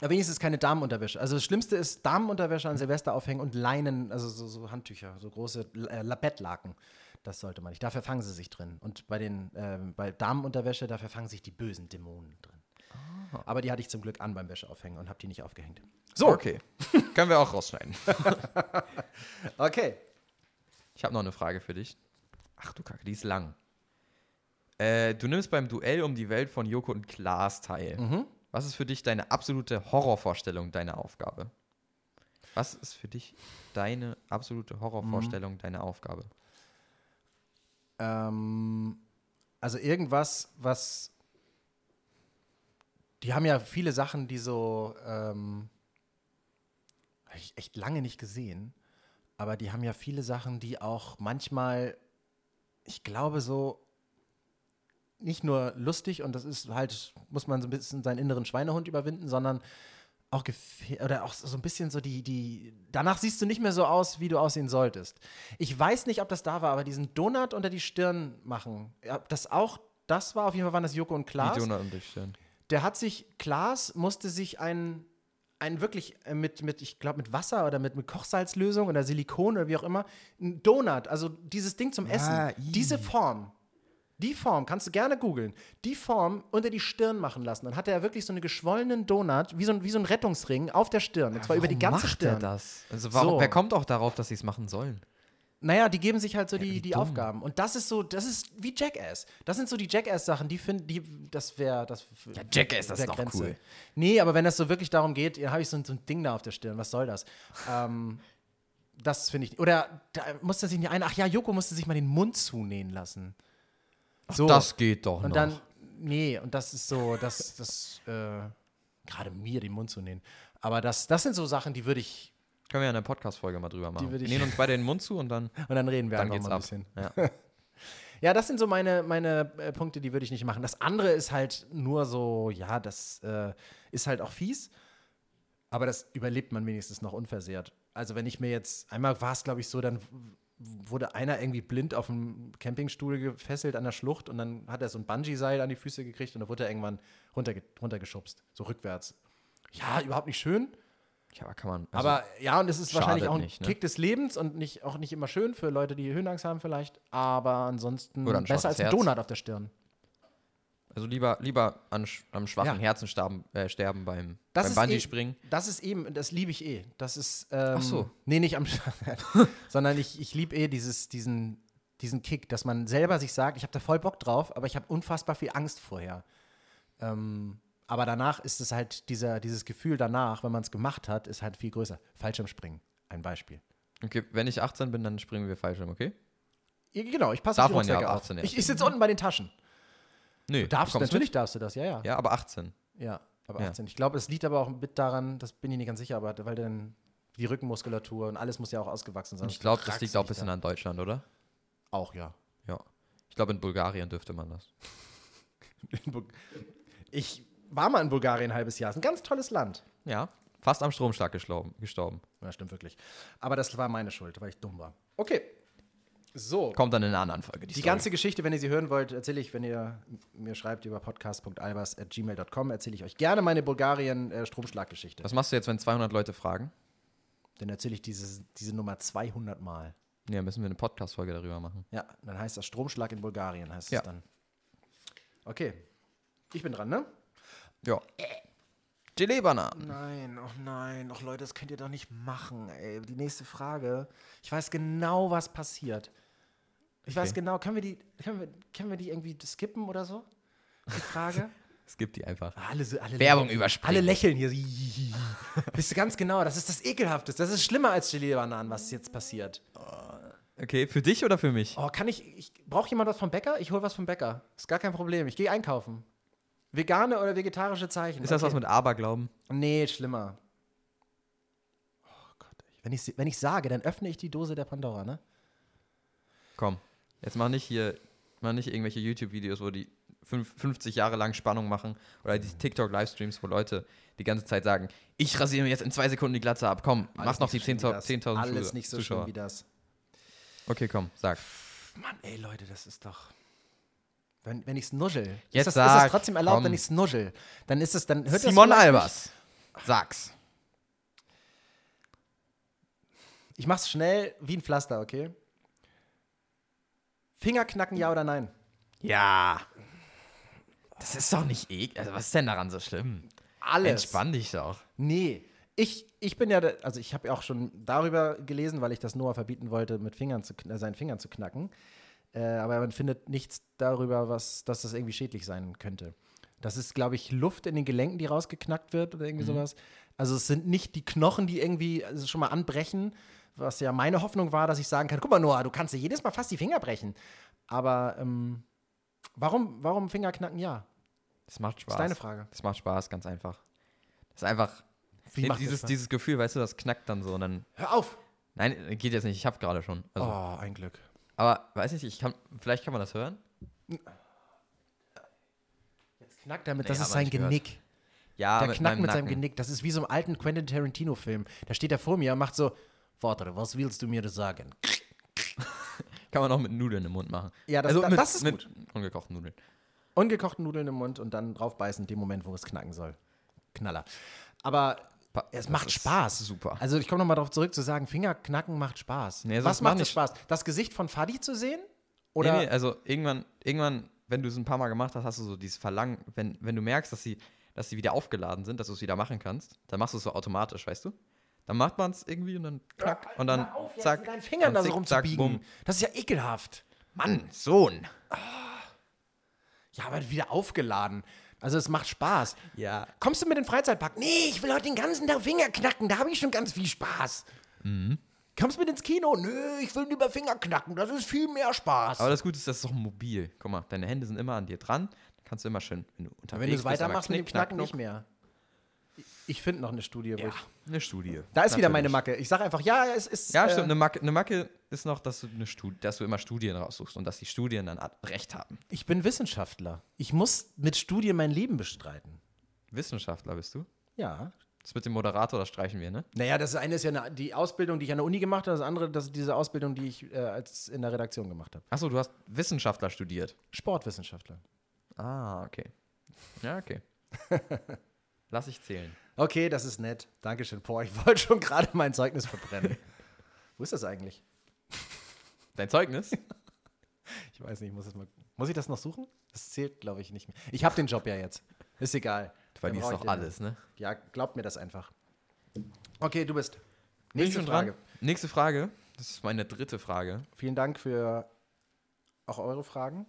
A: Aber wenigstens keine Damenunterwäsche. Also das Schlimmste ist Damenunterwäsche an Silvester aufhängen und Leinen, also so, so Handtücher, so große äh, Bettlaken. Das sollte man nicht. Dafür fangen sie sich drin. Und bei den ähm, bei Damenunterwäsche, dafür fangen sich die bösen Dämonen drin. Aber die hatte ich zum Glück an beim Wäscheaufhängen und habe die nicht aufgehängt. So,
B: Okay. Können wir auch rausschneiden.
A: okay.
B: Ich habe noch eine Frage für dich. Ach du Kacke, die ist lang. Äh, du nimmst beim Duell um die Welt von Joko und Klaas teil.
A: Mhm.
B: Was ist für dich deine absolute Horrorvorstellung deiner Aufgabe? Was ist für dich deine absolute Horrorvorstellung deiner Aufgabe?
A: Ähm, also irgendwas, was. Die haben ja viele Sachen, die so. Ähm, hab ich echt lange nicht gesehen. Aber die haben ja viele Sachen, die auch manchmal, ich glaube, so nicht nur lustig und das ist halt, muss man so ein bisschen seinen inneren Schweinehund überwinden, sondern auch oder auch so ein bisschen so die, die, danach siehst du nicht mehr so aus, wie du aussehen solltest. Ich weiß nicht, ob das da war, aber diesen Donut unter die Stirn machen, ob das auch, das war auf jeden Fall, waren das Joko und Klaas.
B: Wie Donut und durchstellen.
A: Der hat sich, Klaas musste sich ein, ein wirklich äh, mit, mit ich glaube, mit Wasser oder mit, mit Kochsalzlösung oder Silikon oder wie auch immer, ein Donut, also dieses Ding zum Essen,
B: Ah,
A: diese Form, die Form, kannst du gerne googeln, die Form unter die Stirn machen lassen. Dann hatte er wirklich so einen geschwollenen Donut, wie so ein, wie so ein Rettungsring auf der Stirn. Und zwar über die ganze
B: macht
A: Stirn.
B: Er das? Also warum,
A: So.
B: wer kommt auch darauf, dass sie es machen sollen?
A: Naja, die geben sich halt so die,
B: wie
A: die
B: dumm.
A: Aufgaben. Und das ist so, das ist wie Jackass. Das sind so die Jackass-Sachen, die finden, die, das wäre, das
B: Ja, Jackass, das ist doch cool.
A: Nee, aber wenn das so wirklich darum geht, ja, habe ich so ein, so ein Ding da auf der Stirn, was soll das? ähm, das finde ich, oder da musste sich nicht ein, ach ja, Joko musste sich mal den Mund zunähen lassen. So.
B: Das geht doch
A: Und
B: noch.
A: dann, nee, und das ist so, das, das, äh, gerade mir den Mund zu nähen. Aber das, das sind so Sachen, die würde ich,
B: Können wir ja eine Podcast-Folge mal drüber machen. Wir
A: ich-
B: nehmen uns beide den Mund zu und dann,
A: und dann reden wir
B: dann
A: einfach mal ein
B: ab.
A: bisschen.
B: Ja.
A: Ja, das sind so meine, meine äh, Punkte, die würde ich nicht machen. Das andere ist halt nur so, ja, das äh, ist halt auch fies, aber das überlebt man wenigstens noch unversehrt. Also wenn ich mir jetzt, einmal war es, glaube ich, so, dann wurde einer irgendwie blind auf dem Campingstuhl gefesselt an der Schlucht und dann hat er so ein Bungee-Seil an die Füße gekriegt und dann wurde er irgendwann runterge runtergeschubst, so rückwärts. Ja, überhaupt nicht schön,
B: ja, aber kann man. Also,
A: aber ja, und es ist wahrscheinlich auch ein
B: nicht, ne?
A: Kick des Lebens und nicht, auch nicht immer schön für Leute, die Höhenangst haben vielleicht, aber ansonsten besser als ein
B: Herz.
A: Donut auf der Stirn.
B: also lieber, lieber an, am schwachen
A: Ja.
B: Herzen starben, äh, sterben beim,
A: Das
B: beim
A: ist eh-
B: Bungee-Springen.
A: Das ist eben, das liebe ich eh. Das ist, ähm,
B: Ach so.
A: Nee, nicht am sondern ich, ich liebe eh dieses, diesen, diesen Kick, dass man selber sich sagt, ich habe da voll Bock drauf, aber ich habe unfassbar viel Angst vorher. Ähm, aber danach ist es halt, dieser, dieses Gefühl danach, wenn man es gemacht hat, ist halt viel größer. Fallschirmspringen, ein Beispiel.
B: Okay, wenn ich 18 bin, dann springen wir Fallschirm, okay?
A: Ja, Genau, ich passe
B: Darf
A: auf die
B: man ja ab
A: auf.
B: 18
A: Ich,
B: erst.
A: ich sitze unten bei den Taschen.
B: Nö,
A: Darfst du, natürlich
B: mit?
A: darfst du das, ja, ja.
B: Ja, aber 18.
A: Ja, aber
B: Ja.
A: 18. Ich glaube, es liegt aber auch ein bisschen daran, das bin ich nicht ganz sicher, aber weil dann die Rückenmuskulatur und alles muss ja auch ausgewachsen sein.
B: Und ich glaube, das liegt auch ein bisschen
A: da.
B: an Deutschland, oder?
A: Auch, ja.
B: Ja. Ich glaube, in Bulgarien dürfte man das.
A: Ich war mal in Bulgarien ein halbes Jahr. Ist ein ganz tolles Land.
B: Ja. Fast am Stromschlag gestorben. gestorben.
A: Ja, stimmt wirklich. Aber das war meine Schuld, weil ich dumm war. Okay. So.
B: Kommt dann in einer anderen Folge.
A: Die
B: Story.
A: ganze Geschichte, wenn ihr sie hören wollt, erzähle ich, wenn ihr mir schreibt über podcast.albers.gmail.com, erzähle ich euch gerne meine Bulgarien-Stromschlaggeschichte.
B: Was machst du jetzt, wenn 200 Leute fragen?
A: Dann erzähle ich diese, diese Nummer 200 Mal.
B: Ja, müssen wir eine Podcast-Folge darüber machen.
A: Ja, dann heißt das Stromschlag in Bulgarien, heißt
B: Ja.
A: es dann. Okay. Ich bin dran, ne?
B: Ja. Gelee-Bananen.
A: Nein, oh nein, ach Leute, das könnt ihr doch nicht machen, ey. Die nächste Frage. Ich weiß genau, was passiert. Ich weiß
B: Okay.
A: genau, können wir die, können wir, können wir die irgendwie skippen oder so? Die Frage?
B: Es gibt die einfach.
A: alle, so- alle
B: Werbung
A: lächeln.
B: überspringen.
A: Alle lächeln hier. Wisst ihr ganz genau, das ist das Ekelhafteste. Das ist schlimmer als Gelee-Bananen, was jetzt passiert.
B: Okay, für dich oder für mich?
A: Oh, kann ich, ich braucht jemand was vom Bäcker? Ich hole was vom Bäcker. Ist gar kein Problem. Ich gehe einkaufen. Vegane oder vegetarische Zeichen.
B: Ist das was
A: Okay.
B: mit Aberglauben?
A: Nee, schlimmer. Oh Gott. Wenn ich, wenn ich sage, dann öffne ich die Dose der Pandora, ne?
B: Komm, jetzt mach nicht hier, mach nicht irgendwelche YouTube-Videos, wo die fünf, 50 Jahre lang Spannung machen. Oder diese TikTok-Livestreams, wo Leute die ganze Zeit sagen, ich rasiere mir jetzt in zwei Sekunden die Glatze ab, komm, mach
A: Alles
B: noch die
A: nicht so schlimm wie
B: 10.000
A: das.
B: 10.000
A: Alles
B: Zuschauer.
A: nicht so schlimm wie das.
B: Okay, komm, sag.
A: Mann, ey Leute, das ist doch. Wenn, wenn ich's nuschel.
B: Jetzt
A: ist, das, ist
B: sag,
A: das trotzdem erlaubt,
B: komm.
A: wenn ich's nuschel? Dann ist es, dann hört
B: Simon Albers, sag's.
A: Ich mach's schnell wie ein Pflaster, okay? Fingerknacken, ja oder nein?
B: Ja. Das ist doch nicht eklig. Also, was ist denn daran so schlimm?
A: Alles.
B: Entspann dich doch.
A: Nee. Ich, ich bin ja, also ich habe ja auch schon darüber gelesen, weil ich das Noah verbieten wollte, mit Fingern zu, äh, seinen Fingern zu knacken. Äh, aber man findet nichts darüber, was, dass das irgendwie schädlich sein könnte. Das ist, glaube ich, Luft in den Gelenken, die rausgeknackt wird oder irgendwie sowas. Also es sind nicht die Knochen, die irgendwie also schon mal anbrechen, was ja meine Hoffnung war, dass ich sagen kann, guck mal Noah, du kannst dir jedes Mal fast die Finger brechen. Aber ähm, warum, warum Fingerknacken ja?
B: Das macht Spaß.
A: ist deine Frage.
B: Das macht Spaß, ganz einfach. Das ist einfach.
A: Wie macht das
B: dieses,
A: Spaß?
B: dieses Gefühl, weißt du, das knackt dann so und dann.
A: Hör auf!
B: Nein, geht jetzt nicht, ich hab gerade schon. Also,
A: Oh, ein Glück.
B: Aber weiß nicht, ich kann, vielleicht kann man das hören.
A: Jetzt knackt er mit,
B: Nee,
A: das ist sein
B: nicht gehört.
A: Genick.
B: Ja,
A: Der
B: mit
A: knackt mit seinem
B: Nacken.
A: Genick. Das ist wie so ein alten Quentin Tarantino-Film. Da steht er vor mir und macht so: Vater, was willst du mir sagen?
B: Kann man auch mit Nudeln im Mund machen.
A: Ja, das-
B: also
A: da-
B: mit,
A: das ist
B: mit
A: gut.
B: ungekochten Nudeln.
A: Ungekochten Nudeln im Mund und dann draufbeißen, in dem Moment, wo es knacken soll. Knaller. Aber es macht Spaß.
B: super.
A: Also, ich komme nochmal darauf zurück zu sagen: Fingerknacken macht Spaß.
B: Nee,
A: was macht
B: nicht-
A: Spaß? Das Gesicht von Fadi zu sehen? Oder?
B: nee, nee, also irgendwann, irgendwann, wenn du es ein paar Mal gemacht hast, hast du so dieses Verlangen, wenn, wenn du merkst, dass sie, dass sie wieder aufgeladen sind, dass du es wieder machen kannst, dann machst du es so automatisch, weißt du? Dann macht man es irgendwie und dann knack und dann
A: auf,
B: zack.
A: mit deinen Fingern
B: dann
A: da so
B: zack,
A: rumzubiegen.
B: bumm.
A: Das ist ja ekelhaft.
B: Mann, Sohn.
A: Ja, aber wieder aufgeladen. Also, es macht Spaß.
B: Ja.
A: Kommst du mit in den Freizeitpark? Nee, ich will heute den ganzen Tag Finger knacken, da habe ich schon ganz viel Spaß.
B: Mhm.
A: Kommst mit ins Kino? Nö, ich will lieber Finger knacken, das ist viel mehr Spaß.
B: Aber das Gute ist, das ist doch mobil. Guck mal, deine Hände sind immer an dir dran. Kannst du immer schön, wenn du unterwegs
A: Wenn du es
B: bist,
A: weitermachst mit dem Knacken nicht mehr. Ich finde noch eine Studie.
B: Ja,
A: ich,
B: eine Studie.
A: da ist wieder meine
B: Natürlich.
A: Macke. Ich sage einfach, ja, es ist.
B: Ja,
A: äh,
B: stimmt. Eine Macke, eine Macke ist noch, dass du, eine Studi dass du immer Studien raussuchst und dass die Studien dann recht haben.
A: Ich bin Wissenschaftler. Ich muss mit Studien mein Leben bestreiten.
B: Wissenschaftler bist du?
A: Ja.
B: Das mit dem Moderator, das streichen wir, ne?
A: Naja, das eine ist ja eine, die Ausbildung, die ich an der Uni gemacht habe. Das andere, das ist diese Ausbildung, die ich äh, als in der Redaktion gemacht habe.
B: Achso, du hast Wissenschaftler studiert.
A: Sportwissenschaftler.
B: Ah, okay. Ja, okay. Lass ich zählen.
A: Okay, das ist nett. Dankeschön. Boah, ich wollte schon gerade mein Zeugnis verbrennen. Wo ist das eigentlich?
B: Dein Zeugnis?
A: Ich weiß nicht, ich muss, das mal, muss ich das noch suchen? Das zählt, glaube ich, nicht mehr. Ich habe den Job ja jetzt. Ist egal.
B: Du
A: brauch
B: doch alles, ne?
A: Ja, glaubt mir das einfach. Okay, du bist. Nächste Frage.
B: dran? Nächste Frage. Das ist meine dritte Frage.
A: Vielen Dank für auch eure Fragen.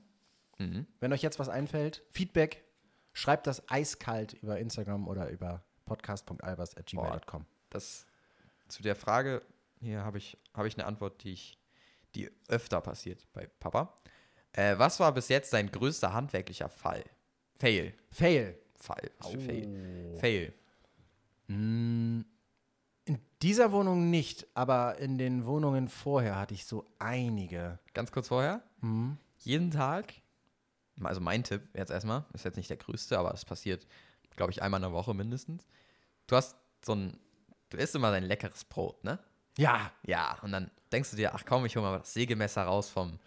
B: Mhm.
A: Wenn euch jetzt was einfällt, Feedback, schreibt das eiskalt über Instagram oder über podcast.albers.gmail.com.
B: Das, zu der Frage hier habe ich, habe ich eine Antwort, die, ich, die öfter passiert bei Papa. Äh, was war bis jetzt dein größter handwerklicher Fall? Fail.
A: Fail.
B: Fall.
A: Oh.
B: Fail? Fail.
A: In dieser Wohnung nicht, aber in den Wohnungen vorher hatte ich so einige.
B: Ganz kurz vorher.
A: Mhm.
B: Jeden Tag, also mein Tipp jetzt erstmal, ist jetzt nicht der größte, aber es passiert, glaube ich, einmal in der Woche mindestens. Du hast so ein, du isst immer dein leckeres Brot, ne?
A: Ja,
B: Ja, und dann denkst du dir, ach komm, ich hole mal das Sägemesser raus vom,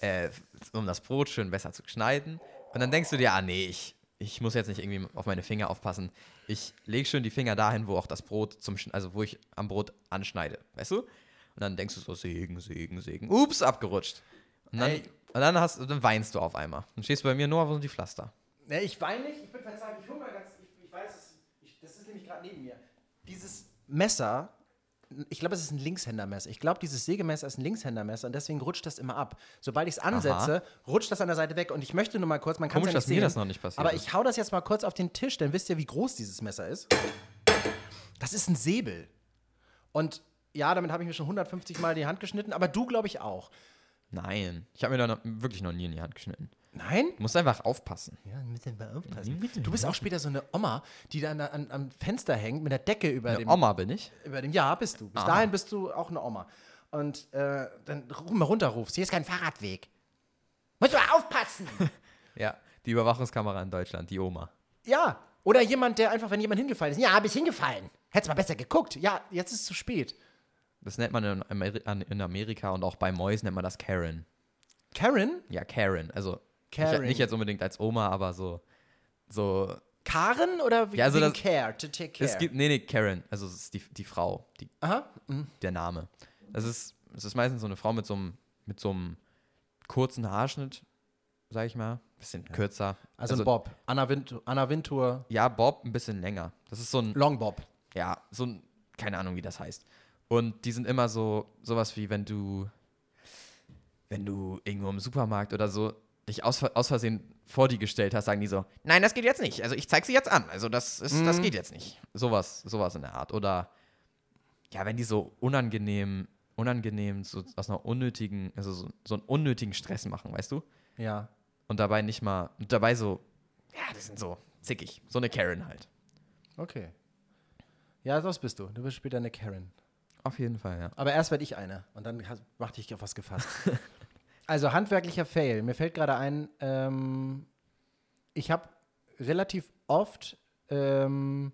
B: äh, um das Brot schön besser zu schneiden. Und dann denkst du dir, ah nee, ich, ich muss jetzt nicht irgendwie auf meine Finger aufpassen. Ich lege schön die Finger dahin, wo auch das Brot zum, also wo ich am Brot anschneide, weißt du? Und dann denkst du so, Segen, Segen, Segen. Ups, abgerutscht. Und dann,
A: Ey.
B: Und dann, hast, dann weinst du auf einmal. Dann stehst du bei mir nur, wo sind die Pflaster?
A: Ne, ich weine nicht, ich bin verzweifelt. Ich hol mal ganz, ich, ich weiß es, ich, das ist nämlich gerade neben mir. Dieses Messer, ich glaube, es ist ein Linkshändermesser. Ich glaube, dieses Sägemesser ist ein Linkshändermesser und deswegen rutscht das immer ab. Sobald ich es ansetze, rutscht das an der Seite weg. Und ich möchte nur mal kurz, man kann es ja nicht
B: dass mir
A: sehen,
B: das noch nicht passiert
A: Aber
B: ist.
A: ich hau das jetzt mal kurz auf den Tisch, dann wisst ihr, wie groß dieses Messer ist. Das ist ein Säbel. Und ja, damit habe ich mir schon 150 Mal die Hand geschnitten, aber du, glaube ich, auch.
B: Nein, ich habe mir da noch, wirklich noch nie in die Hand geschnitten.
A: Nein?
B: Du musst einfach aufpassen.
A: Ja, müssen wir aufpassen. Du bist auch später so eine Oma, die da an, am Fenster hängt mit der Decke über
B: Eine
A: dem.
B: Oma bin ich.
A: Über dem ja, bist du. Bis
B: Ah.
A: dahin bist du auch eine Oma. Und äh, dann mal runterrufst. Hier ist kein Fahrradweg. Muss mal aufpassen.
B: Ja, Die Überwachungskamera in Deutschland, die Oma.
A: Ja. Oder jemand, der einfach, wenn jemand hingefallen ist, ja, bist hingefallen. Hättest mal besser geguckt. Ja, jetzt ist es zu spät.
B: Das nennt man in, Ameri an- in Amerika und auch bei Mäusen nennt man das Karen.
A: Karen?
B: Ja, Karen. Also
A: Karen.
B: Nicht, nicht jetzt unbedingt als Oma, aber so. so
A: Karen oder wie
B: Ja, also das-
A: care, to take care?
B: es gibt, nee, nee, Karen. Also es ist die, die Frau, die,
A: Aha. Mhm.
B: der Name. Das ist, es ist meistens so eine Frau mit so einem, mit so einem kurzen Haarschnitt, sag ich mal. Bisschen kürzer.
A: Also, ein Bob. Anna, Wintour, Anna Wintour,
B: Ja, Bob ein bisschen länger. Das ist so ein,
A: Long Bob.
B: ja, so ein, keine Ahnung, wie das heißt. Und die sind immer so, sowas wie wenn du, wenn du irgendwo im Supermarkt oder so dich aus, aus Versehen vor die gestellt hast, sagen die so, nein, das geht jetzt nicht. Also ich zeig sie jetzt an. Also das ist, das geht jetzt nicht. Sowas, sowas in der Art. Oder ja, wenn die so unangenehm, unangenehm, so aus einer unnötigen, also so, so einen unnötigen Stress machen, weißt du?
A: Ja.
B: Und dabei nicht mal, und dabei so, ja, die sind so zickig. So eine Karen halt.
A: Okay. Ja, das bist du. Du bist später eine Karen.
B: Auf jeden Fall, ja.
A: Aber erst werde ich eine. Und dann has- mach dich auf was gefasst. also handwerklicher Fail. Mir fällt gerade ein, ähm, ich habe relativ oft, ähm,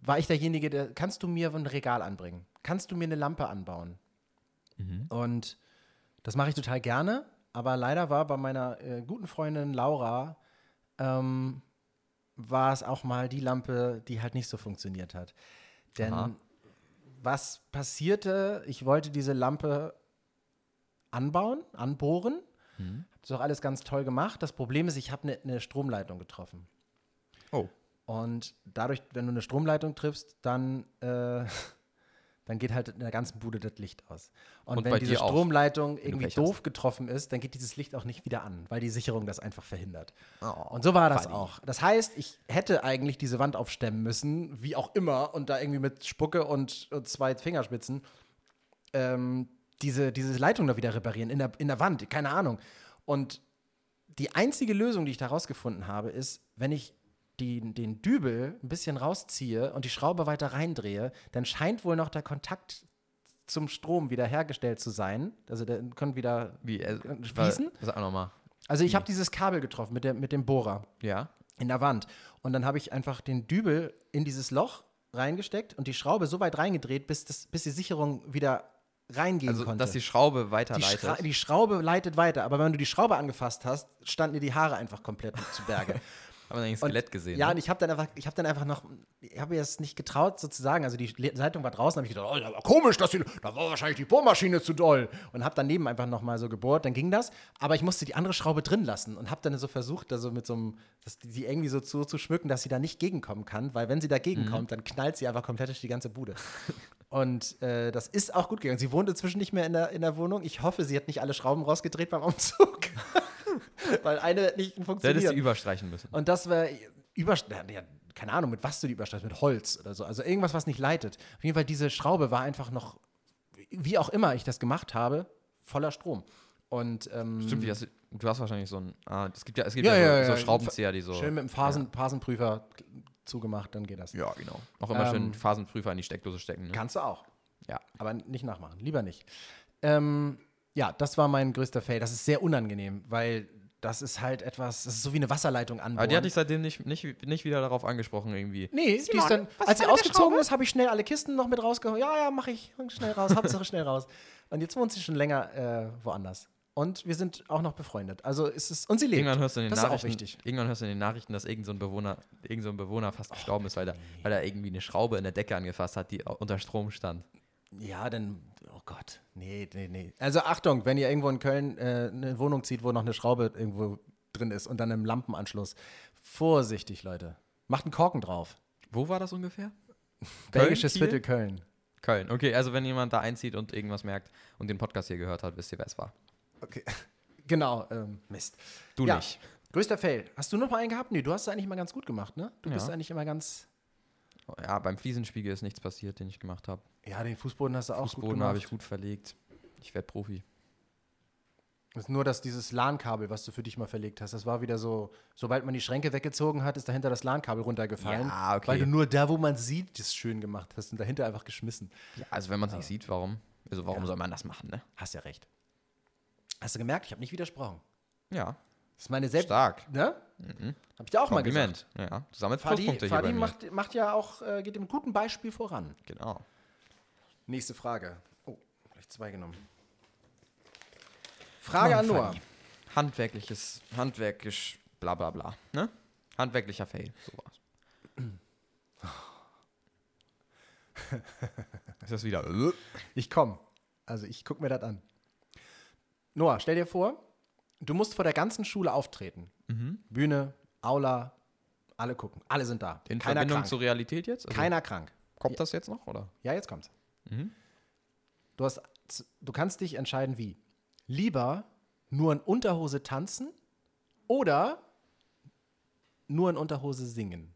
A: war ich derjenige, der, kannst du mir ein Regal anbringen? Kannst du mir eine Lampe anbauen? Und das mache ich total gerne. Aber leider war bei meiner äh, guten Freundin Laura, ähm, war es auch mal die Lampe, die halt nicht so funktioniert hat. Denn
B: Aha.
A: Was passierte? Ich wollte diese Lampe anbauen, anbohren.
B: Mhm.
A: Hab das auch alles ganz toll gemacht. Das Problem ist, ich habe eine ne Stromleitung getroffen.
B: Oh.
A: Und dadurch, wenn du eine Stromleitung triffst, dann, äh, dann geht halt in der ganzen Bude das Licht aus. Und,
B: Und
A: wenn diese
B: auch,
A: Stromleitung
B: du
A: irgendwie
B: Pech hast.
A: doof getroffen ist, dann geht dieses Licht auch nicht wieder an, weil die Sicherung das einfach verhindert.
B: Oh,
A: Und so war das
B: Buddy.
A: auch. Das heißt, ich hätte eigentlich diese Wand aufstemmen müssen, wie auch immer, und da irgendwie mit Spucke und, und zwei Fingerspitzen ähm, diese, diese Leitung da wieder reparieren, in der, in der Wand, keine Ahnung. Und die einzige Lösung, die ich da rausgefunden habe, ist, wenn ich die, den Dübel ein bisschen rausziehe und die Schraube weiter reindrehe, dann scheint wohl noch der Kontakt zum Strom wieder hergestellt zu sein. Also der kann wieder.
B: Wie, äh,
A: Schließen?
B: Sag nochmal.
A: Also ich habe dieses Kabel getroffen mit, der, mit dem Bohrer
B: Ja.
A: in der Wand. Und dann habe ich einfach den Dübel in dieses Loch reingesteckt und die Schraube so weit reingedreht, bis, das, bis die Sicherung wieder reingehen
B: Also,
A: konnte.
B: dass die Schraube
A: die,
B: weiterleitet.
A: Schra die Schraube leitet weiter, aber wenn du die Schraube angefasst hast, standen dir die Haare einfach komplett zu Berge.
B: Haben wir ein Skelett gesehen.
A: Ja,
B: ne?
A: und ich habe dann einfach, ich habe dann einfach noch, ich habe mir das nicht getraut sozusagen. Also die Leitung war draußen, habe ich gedacht, oh, ja, komisch, dass die, da war wahrscheinlich die Bohrmaschine zu doll. Und habe daneben einfach noch mal so gebohrt, dann ging das. Aber ich musste die andere Schraube drin lassen und habe dann so versucht, da so mit so einem, das, die irgendwie so zu, zu schmücken, dass sie da nicht gegenkommen kann, weil wenn sie dagegen
B: Mhm.
A: kommt, dann knallt sie einfach komplett durch die ganze Bude. Und äh, das ist auch gut gegangen. Sie wohnt inzwischen nicht mehr in der, in der Wohnung. Ich hoffe, sie hat nicht alle Schrauben rausgedreht beim Umzug. weil eine nicht funktioniert.
B: hättest du überstreichen müssen.
A: Und das war Überst ja, keine Ahnung, mit was du die überstreitest, mit Holz oder so. Also irgendwas, was nicht leitet. Auf jeden Fall, diese Schraube war einfach noch, wie auch immer ich das gemacht habe, voller Strom. Und ähm,
B: Stimmt, wie hast du, du hast wahrscheinlich so ein. Ah, es gibt ja, es gibt
A: Ja,
B: ja,
A: ja,
B: so, so. Schraubenzieher, die so.
A: schön mit dem Phasen, Phasenprüfer zugemacht, dann geht das.
B: Ja, genau. Auch immer
A: Ähm,
B: schön Phasenprüfer in die Steckdose stecken. Ne?
A: Kannst du auch.
B: Ja.
A: Aber nicht nachmachen, lieber nicht. Ähm, ja, das war mein größter Fail. Das ist sehr unangenehm, weil das ist halt etwas, das ist so wie eine Wasserleitung anbohren.
B: Aber die hatte ich seitdem nicht, nicht, nicht wieder darauf angesprochen, irgendwie.
A: Nee, die ist dann, als sie ausgezogen ist, habe ich schnell alle Kisten noch mit rausgeholt. Ja, ja, mache ich. Schnell raus, Hauptsache schnell raus. Und jetzt wohnt sie schon länger äh, woanders. Und wir sind auch noch befreundet. Also ist es. Und sie lebt.
B: Irgendwann hörst du in den
A: das ist auch
B: Nachrichten,
A: wichtig.
B: irgendwann hörst du in den Nachrichten, dass irgendein so ein Bewohner, irgend so ein Bewohner fast gestorben ist, weil, der, weil er irgendwie eine Schraube in der Decke angefasst hat, die unter Strom stand.
A: Ja, dann. Oh Gott. Nee, nee, nee. Also Achtung, wenn ihr irgendwo in Köln äh, eine Wohnung zieht, wo noch eine Schraube irgendwo drin ist und dann im Lampenanschluss. Vorsichtig, Leute. Macht einen Korken drauf.
B: Wo war das ungefähr?
A: Belgisches
B: Kiel?
A: Viertel Köln.
B: Köln. Okay, also wenn jemand da einzieht und irgendwas merkt und den Podcast hier gehört hat, wisst ihr, wer es war.
A: Okay. Genau, ähm, Mist.
B: Du
A: Ja.
B: nicht.
A: Größter Fail. Hast du noch mal einen gehabt? Nee, du hast es eigentlich immer ganz gut gemacht, ne? Du
B: Ja.
A: bist eigentlich immer ganz.
B: Ja, beim Fliesenspiegel ist nichts passiert, den ich gemacht habe.
A: Ja, den Fußboden hast du auch gut
B: Fußboden
A: gemacht.
B: habe ich gut verlegt. Ich werde Profi.
A: Das ist nur, dass dieses LAN-Kabel, was du für dich mal verlegt hast, das war wieder so, sobald man die Schränke weggezogen hat, ist dahinter das LAN-Kabel runtergefallen.
B: Ja, okay.
A: Weil du nur da, wo man sieht, das schön gemacht hast und dahinter einfach geschmissen.
B: Ja, also wenn man es nicht sieht, warum? Also warum
A: Ja.
B: soll man das machen, ne?
A: Hast ja recht. Hast du gemerkt? Ich habe nicht widersprochen.
B: Ja.
A: Das ist meine Selbst.
B: Stark.
A: Ne? Hab ich dir auch mal gesagt.
B: Kompliment. Ja, du sammelst
A: Fadi,
B: Pluspunkte hier bei
A: Fadi
B: mir.
A: macht, macht ja auch, äh, geht mit gutem Beispiel voran.
B: Genau.
A: Nächste Frage. Oh, gleich zwei genommen. Frage an Noah.
B: Fadi. Handwerkliches, handwerkisch, bla bla bla. Ne? Handwerklicher Fail, sowas. Ist das wieder?
A: Ich komme. Also ich gucke mir das an. Noah, stell dir vor, du musst vor der ganzen Schule auftreten. Bühne, Aula, alle gucken. Alle sind da.
B: In
A: Keiner
B: Verbindung
A: krank.
B: zur Realität jetzt? Also,
A: Keiner krank.
B: Kommt das jetzt noch, oder?
A: Ja, jetzt kommt's.
B: Mhm.
A: Du, hast, du kannst dich entscheiden, wie. Lieber nur in Unterhose tanzen oder nur in Unterhose singen.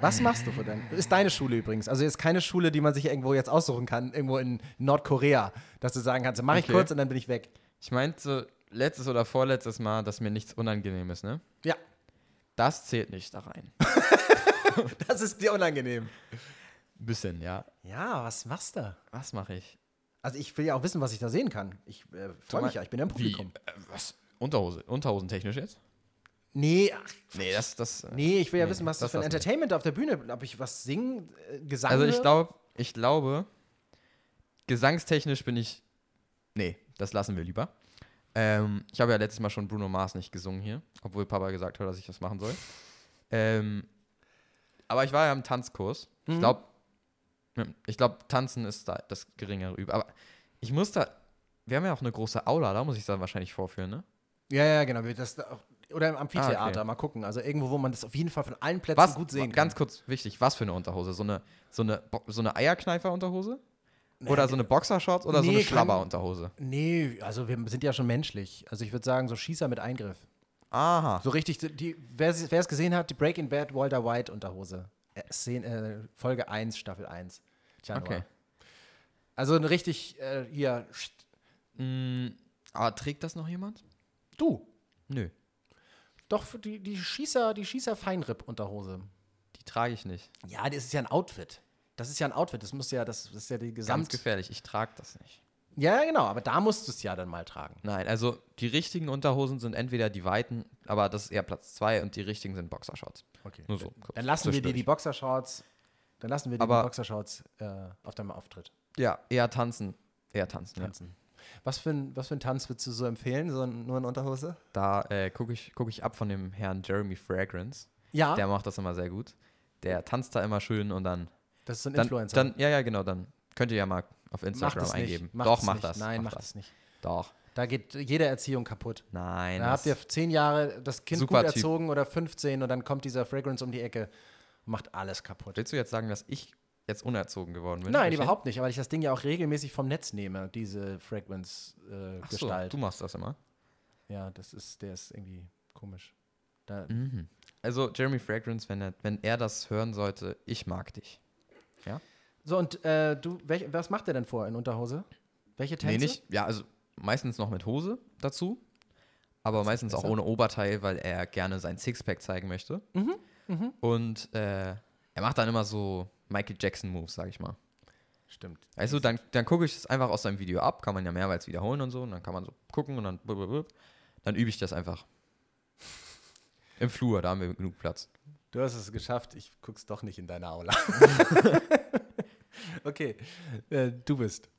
A: Was machst du für dein? Ist deine Schule übrigens. Also ist keine Schule, die man sich irgendwo jetzt aussuchen kann, irgendwo in Nordkorea, dass du sagen kannst, mach ich
B: Okay.
A: kurz und dann bin ich weg.
B: Ich meinte letztes oder vorletztes Mal, dass mir nichts unangenehm ist, ne?
A: Ja,
B: Das zählt nicht da rein.
A: das ist dir unangenehm.
B: Ein bisschen, ja.
A: Ja, was machst du?
B: Was mache ich?
A: Also ich will ja auch wissen, was ich da sehen kann. Ich äh, freue mich ja, ich bin ja im
B: Wie?
A: Publikum.
B: Äh, was? Unterhose? Unterhosentechnisch jetzt?
A: Nee, ach,
B: Nee, das, das. äh,
A: nee, ich will ja
B: Nee,
A: wissen, was das,
B: das
A: für ein
B: lass nicht.
A: Entertainment auf der Bühne, ob ich was singen, äh, Gesang
B: Also ich glaube, ich glaube, gesangstechnisch bin ich. Nee, das lassen wir lieber. Ähm, ich habe ja letztes Mal schon Bruno Mars nicht gesungen hier, obwohl Papa gesagt hat, dass ich das machen soll. Ähm, aber ich war ja im Tanzkurs. Ich glaube, ich glaube, Tanzen ist da das geringere Üben. Aber ich muss da. Wir haben ja auch eine große Aula, da muss ich es dann wahrscheinlich vorführen, ne?
A: Ja, ja, genau. Das, oder im Amphitheater,
B: Ah, okay.
A: mal gucken. Also irgendwo, wo man das auf jeden Fall von allen Plätzen
B: Was,
A: gut sehen kann.
B: ganz kurz wichtig, was für eine Unterhose? So eine, so eine, so eine Eierkneifer-Unterhose? Oder so eine Boxershorts oder so
A: Nee,
B: eine
A: kann-
B: Schlabber-Unterhose?
A: Nee, also wir sind ja schon menschlich. Also ich würde sagen, so Schießer mit Eingriff.
B: Aha.
A: So richtig, die, wer es gesehen hat, die Breaking Bad Walter White Unterhose. Äh, Szene, äh, Folge 1, Staffel 1. Januar.
B: Okay.
A: Also eine richtig, äh, hier,
B: Mm, aber trägt das noch jemand?
A: du.
B: Nö,
A: Doch, die, die Schießer, die Schießer Feinripp-Unterhose.
B: die trage ich nicht.
A: Ja, das ist ja ein Outfit. Das ist ja ein Outfit. Das muss ja, das ist ja die
B: Ganz
A: Gesamt.
B: gefährlich, ich trage das nicht.
A: Ja, genau, aber da musst du es ja dann mal tragen.
B: Nein, also die richtigen Unterhosen sind entweder die weiten, aber das ist eher Platz zwei und die richtigen sind Boxershorts.
A: Okay.
B: Nur so. kurz
A: Dann lassen wir dir die Boxershorts. Dann lassen wir dir
B: Aber-
A: die Boxershorts äh, auf deinem Auftritt
B: Ja, eher tanzen. Eher tanzen, ja.
A: tanzen. Was, für ein, was für einen Tanz würdest du so empfehlen? So ein, nur in Unterhose?
B: Da äh, gucke ich, guck ich ab von dem Herrn Jeremy Fragrance.
A: Ja,
B: Der macht das immer sehr gut. Der tanzt da immer schön und dann.
A: Das ist so ein
B: dann,
A: Influencer.
B: Dann, ja, ja, genau. Dann könnt ihr ja mal auf
A: macht
B: Instagram
A: es
B: eingeben.
A: nicht. Macht
B: Doch, macht
A: nicht.
B: das.
A: Nein,
B: macht
A: macht es nicht.
B: Doch.
A: Da geht jede Erziehung kaputt.
B: Nein.
A: Da
B: das-
A: habt ihr zehn Jahre das Kind gut
B: Typ.
A: erzogen oder 15 und dann kommt dieser Fragrance um die Ecke und macht alles kaputt.
B: Willst du jetzt sagen, dass ich jetzt unerzogen geworden bin?
A: Nein,
B: Michael?
A: überhaupt nicht, weil ich das Ding ja auch regelmäßig vom Netz nehme, diese
B: Ach so,
A: Fragrance-Gestalt.
B: du machst das immer.
A: ja, das ist, der ist irgendwie komisch.
B: Mhm. Also Jeremy Fragrance, wenn er, wenn er das hören sollte, ich mag dich.
A: So, und äh, du, welch, was macht der denn vor in Unterhose? Welche Tänze?
B: Nee, nicht. Ja, also meistens noch mit Hose dazu. Aber meistens auch ohne Oberteil, weil er gerne sein Sixpack zeigen möchte.
A: Mhm,
B: Und äh, er macht dann immer so Michael Jackson-Moves, sag ich mal.
A: Stimmt.
B: Weißt du, dann, dann gucke ich es einfach aus seinem Video ab, kann man ja mehrmals wiederholen und so, und dann kann man so gucken und dann blub, blub, blub. dann übe ich das einfach. Im Flur, da haben wir genug Platz.
A: Du hast es geschafft, ich guck's doch nicht in deine Aula. okay, äh, du bist.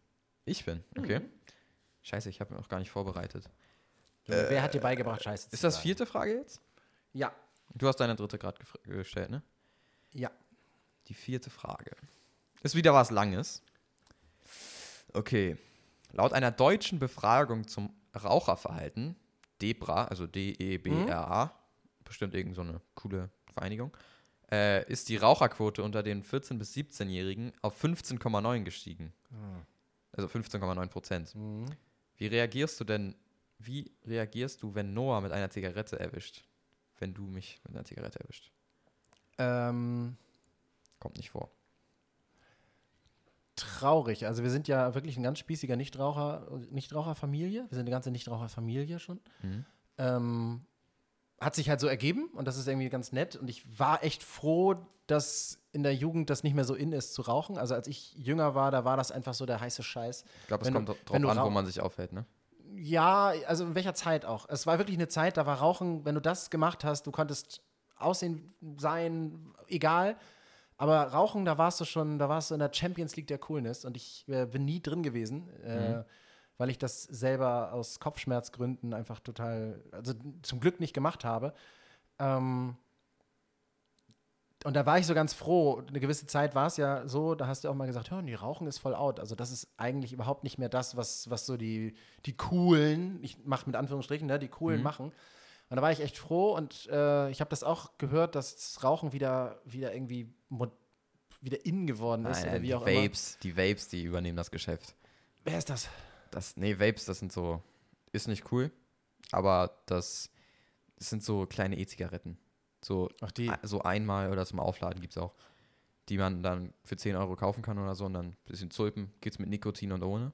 B: Ich bin, okay. Scheiße, ich habe mich noch gar nicht vorbereitet.
A: Junge, wer hat dir beigebracht, Scheiße zu
B: Ist das
A: sagen?
B: vierte Frage jetzt?
A: Ja.
B: Du hast deine dritte gerade gestellt, ne?
A: Ja.
B: Die vierte Frage. Ist wieder was Langes. Okay. Laut einer deutschen Befragung zum Raucherverhalten, DEBRA, also D-E-B-R-A, bestimmt irgend so eine coole Vereinigung, äh, ist die Raucherquote unter den 14- bis 17-Jährigen auf 15,9 gestiegen. Also 15,9 Prozent.
A: Mhm.
B: Wie reagierst du denn, wie reagierst du, wenn Noah mit einer Zigarette erwischt? Wenn du mich mit einer Zigarette erwischt?
A: Ähm,
B: Kommt nicht vor.
A: traurig. Also wir sind ja wirklich ein ganz spießiger Nichtraucher, Nichtraucherfamilie. Wir sind eine ganze Nichtraucherfamilie schon.
B: Mhm.
A: Ähm, hat sich halt so ergeben und das ist irgendwie ganz nett. Und ich war echt froh, dass in der Jugend das nicht mehr so in ist zu rauchen. Also als ich jünger war, da war das einfach so der heiße Scheiß.
B: Ich glaube, es
A: du-
B: kommt
A: wenn
B: drauf
A: du
B: an, wo man sich aufhält, ne?
A: Ja, also in welcher Zeit auch? Es war wirklich eine Zeit, da war Rauchen, wenn du das gemacht hast, du konntest aussehen, sein, egal. Aber Rauchen, da warst du schon, da warst du in der Champions League der Coolness und ich äh, bin nie drin gewesen, äh, weil ich das selber aus Kopfschmerzgründen einfach total, also zum Glück nicht gemacht habe. Ähm, und da war ich so ganz froh. Eine gewisse Zeit war es ja so, da hast du auch mal gesagt, hör, die Rauchen ist voll out. Also das ist eigentlich überhaupt nicht mehr das, was, was so die, die coolen, ich mache mit Anführungsstrichen, ne, die coolen machen. Und da war ich echt froh und äh, ich habe das auch gehört, dass das Rauchen wieder, wieder irgendwie wieder in geworden ist.
B: Nein,
A: oder wie
B: die
A: auch immer.
B: Vapes, die Vapes, die übernehmen das Geschäft.
A: Wer ist das?
B: Das, nee, Vapes, das sind so, ist nicht cool, aber das, das sind so kleine E-Zigaretten. So,
A: Ach, die.
B: so einmal oder zum Aufladen gibt es auch, die man dann für 10 Euro kaufen kann oder so und dann ein bisschen zulpen. Geht's mit Nikotin und ohne.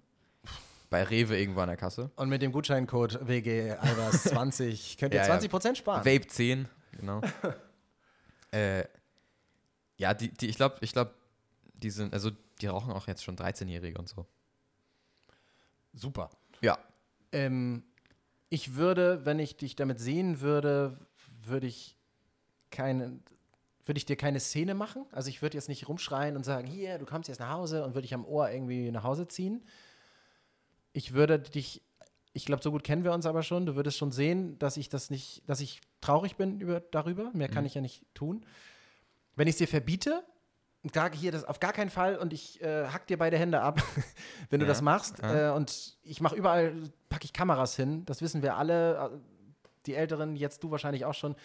B: Bei Rewe irgendwo an der Kasse.
A: Und mit dem Gutscheincode WG Albers 20 könnt ihr
B: Ja, ja.
A: 20% sparen.
B: Vape 10, genau. äh, ja, die, die, ich glaube, ich glaube, die sind, also die rauchen auch jetzt schon 13-Jährige und so.
A: Super.
B: Ja.
A: Ähm, ich würde, wenn ich dich damit sehen würde, würde ich keine, würde ich dir keine Szene machen. Also ich würde jetzt nicht rumschreien und sagen, hier, du kommst jetzt nach Hause und würde ich am Ohr irgendwie nach Hause ziehen. Ich würde dich, ich glaube, so gut kennen wir uns aber schon. Du würdest schon sehen, dass ich das nicht, dass ich traurig bin über, darüber. Mehr kann ich ja nicht tun. Wenn ich es dir verbiete, sage hier das auf gar keinen Fall und ich äh, hack dir beide Hände ab, wenn du
B: Ja,
A: das machst.
B: ja.
A: Äh, und ich mache überall, packe ich Kameras hin. Das wissen wir alle. äh, Die Älteren, jetzt du wahrscheinlich auch schon.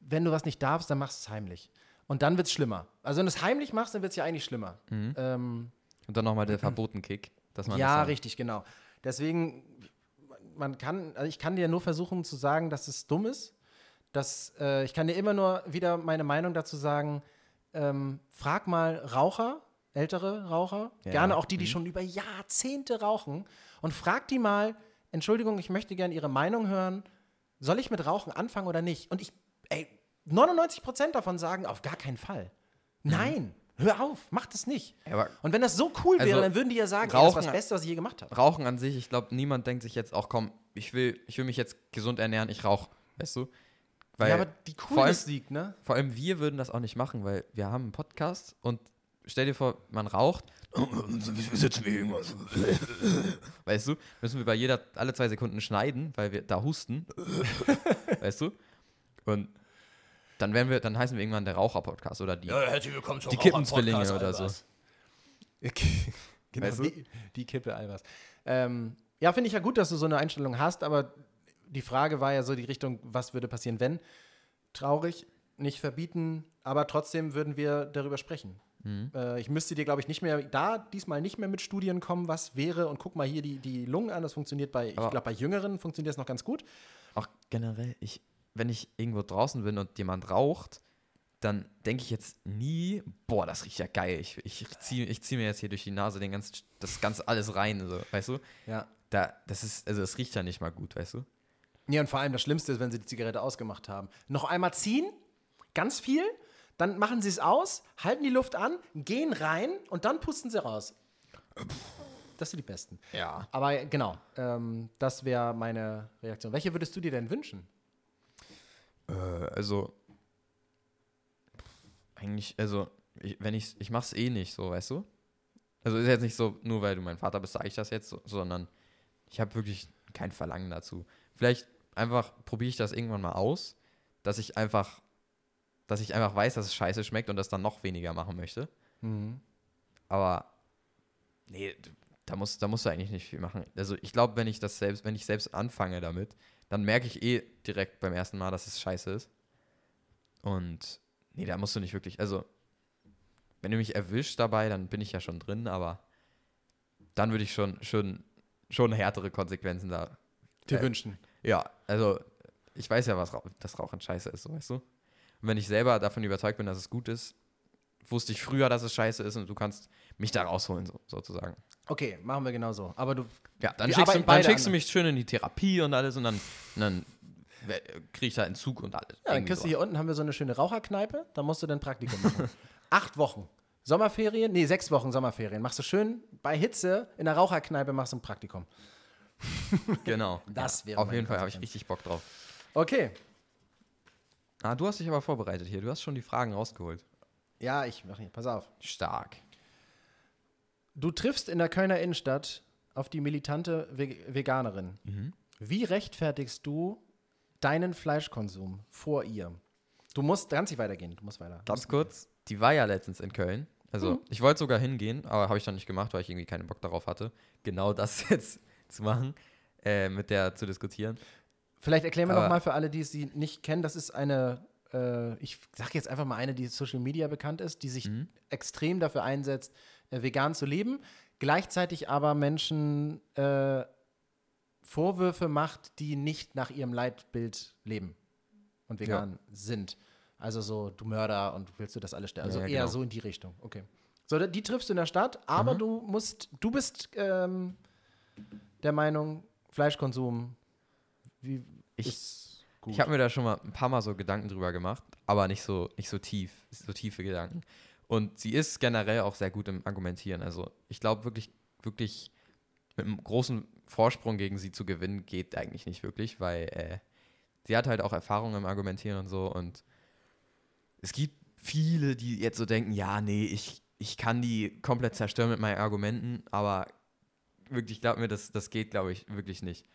A: Wenn du was nicht darfst, dann machst du es heimlich. Und dann wird es schlimmer. Also wenn du es heimlich machst, dann wird es ja eigentlich schlimmer. Ähm,
B: Und dann nochmal der Verboten-Kick. Dass man
A: ja,
B: das
A: richtig, genau. Deswegen, man kann, also ich kann dir nur versuchen zu sagen, dass es dumm ist. Dass, äh, ich kann dir immer nur wieder meine Meinung dazu sagen, ähm, frag mal Raucher, ältere Raucher,
B: Ja,
A: gerne auch die, die
B: mhm.
A: schon über Jahrzehnte rauchen, und frag die mal, Entschuldigung, ich möchte gerne Ihre Meinung hören, soll ich mit Rauchen anfangen oder nicht? Und ich, ey, 99 Prozent davon sagen, auf gar keinen Fall. Nein, hör auf, mach das nicht.
B: Aber
A: Und wenn das so cool wäre,
B: Also,
A: dann würden die ja sagen, ey, das ist das
B: Rauchen-
A: Beste, was ich je gemacht habe.
B: Rauchen an sich, ich glaube, niemand denkt sich jetzt auch, komm, ich will, ich will mich jetzt gesund ernähren, ich rauche. Weißt du? Weil
A: ja, aber die
B: vor allem-
A: Coolness siegt, ne?
B: vor allem wir würden das auch nicht machen, weil wir haben einen Podcast und stell dir vor, man raucht. Wir sitzen wie irgendwas. Weißt du, müssen wir bei jeder, alle zwei Sekunden schneiden, weil wir da husten. weißt du? Und dann werden wir, dann heißen wir irgendwann der Raucher-Podcast oder die.
C: herzlich willkommen zum
B: Die Kippenzwillinge oder so.
A: genau,
B: Weißt du?
A: die, die Kippe Albers. Ähm, ja, finde ich ja gut, dass du so eine Einstellung hast, aber die Frage war ja so die Richtung, was würde passieren, wenn? Traurig, nicht verbieten, aber trotzdem würden wir darüber sprechen.
B: Mhm.
A: Äh, ich müsste dir, glaube ich, nicht mehr, da diesmal nicht mehr mit Studien kommen, was wäre und guck mal hier die, die Lungen an, das funktioniert bei, ich
B: Aber-
A: glaube, bei Jüngeren funktioniert das noch ganz gut.
B: Auch generell, ich, wenn ich irgendwo draußen bin und jemand raucht, dann denke ich jetzt nie, boah, das riecht ja geil. Ich, ich ziehe ich zieh mir jetzt hier durch die Nase den ganzen, das ganze alles rein, so, weißt du?
A: Ja.
B: Da, das ist, also es riecht ja nicht mal gut, weißt du?
A: Ja, und vor allem das Schlimmste ist, wenn sie die Zigarette ausgemacht haben. Noch einmal ziehen, ganz viel, dann machen sie es aus, halten die Luft an, gehen rein und dann pusten sie raus. Das sind die besten.
B: Ja.
A: Aber genau, ähm, das wäre meine Reaktion. Welche würdest du dir denn wünschen?
B: Äh, also, eigentlich, also, ich, wenn ich, ich mach's eh nicht so, weißt du? Also ist jetzt nicht so, nur weil du mein Vater bist, sage ich das jetzt, so, sondern ich habe wirklich kein Verlangen dazu. Vielleicht einfach probiere ich das irgendwann mal aus, dass ich einfach, dass ich einfach weiß, dass es scheiße schmeckt und das dann noch weniger machen möchte. Aber nee, da musst, da musst du eigentlich nicht viel machen. Also ich glaube, wenn ich das selbst, wenn ich selbst anfange damit, dann merke ich eh direkt beim ersten Mal, dass es scheiße ist. Und nee, da musst du nicht wirklich, also wenn du mich erwischt dabei, dann bin ich ja schon drin, aber dann würde ich schon, schon, schon härtere Konsequenzen da.
A: Dir
B: Äh,
A: wünschen.
B: Ja, also ich weiß ja, was Rauch, dass Rauchen scheiße ist, weißt du? Und wenn ich selber davon überzeugt bin, dass es gut ist, wusste ich früher, dass es scheiße ist und du kannst mich da rausholen, so, sozusagen.
A: Okay, machen wir genau so. Aber du,
B: Ja, dann schickst, du, dann schickst du mich schön in die Therapie und alles und dann, und dann kriege ich da Entzug und alles.
A: ja, dann kriegst du
B: so.
A: hier unten haben wir so eine schöne Raucherkneipe, da musst du dann Praktikum machen. Acht Wochen. Sommerferien, nee, sechs Wochen Sommerferien. Machst du schön bei Hitze in der Raucherkneipe machst du ein Praktikum.
B: Genau.
A: Das
B: ja,
A: wäre
B: Auf jeden Fall habe ich richtig Bock drauf.
A: Okay.
B: Ah, du hast dich aber vorbereitet hier. Du hast schon die Fragen rausgeholt.
A: Ja, ich mach hier. Pass auf.
B: Stark.
A: Du triffst in der Kölner Innenstadt auf die militante Ve Veganerin.
B: Mhm.
A: Wie rechtfertigst du deinen Fleischkonsum vor ihr? Du musst, kannst nicht weitergehen. Du musst weiter.
B: Ganz kurz, die war ja letztens in Köln. Also,
A: Mhm.
B: ich wollte sogar hingehen, aber habe ich dann nicht gemacht, weil ich irgendwie keinen Bock darauf hatte, genau das jetzt zu machen, äh, mit der zu diskutieren.
A: Vielleicht erklären wir
B: Aber-
A: noch mal für alle, die sie nicht kennen. Das ist eine, äh, ich sage jetzt einfach mal eine, die Social Media bekannt ist, die sich
B: Mhm.
A: extrem dafür einsetzt, äh, vegan zu leben, gleichzeitig aber Menschen äh, Vorwürfe macht, die nicht nach ihrem Leitbild leben und vegan sind. Also so, du Mörder und willst du das alles sterben? Also
B: Ja, ja,
A: eher
B: genau.
A: so in die Richtung. Okay. So, die triffst du in der Stadt, aber
B: Mhm.
A: du musst, du bist ähm, der Meinung, Fleischkonsum wie
B: Ich-
A: ist gut.
B: Ich habe mir da schon mal ein paar Mal so Gedanken drüber gemacht, aber nicht so, nicht so tief, so tiefe Gedanken. Und sie ist generell auch sehr gut im Argumentieren. Also ich glaube wirklich, wirklich mit einem großen Vorsprung gegen sie zu gewinnen, geht eigentlich nicht wirklich, weil äh, sie hat halt auch Erfahrung im Argumentieren und so. Und es gibt viele, die jetzt so denken, ja, nee, ich, ich kann die komplett zerstören mit meinen Argumenten, aber wirklich, glaub mir, das, das geht, glaube ich, wirklich nicht.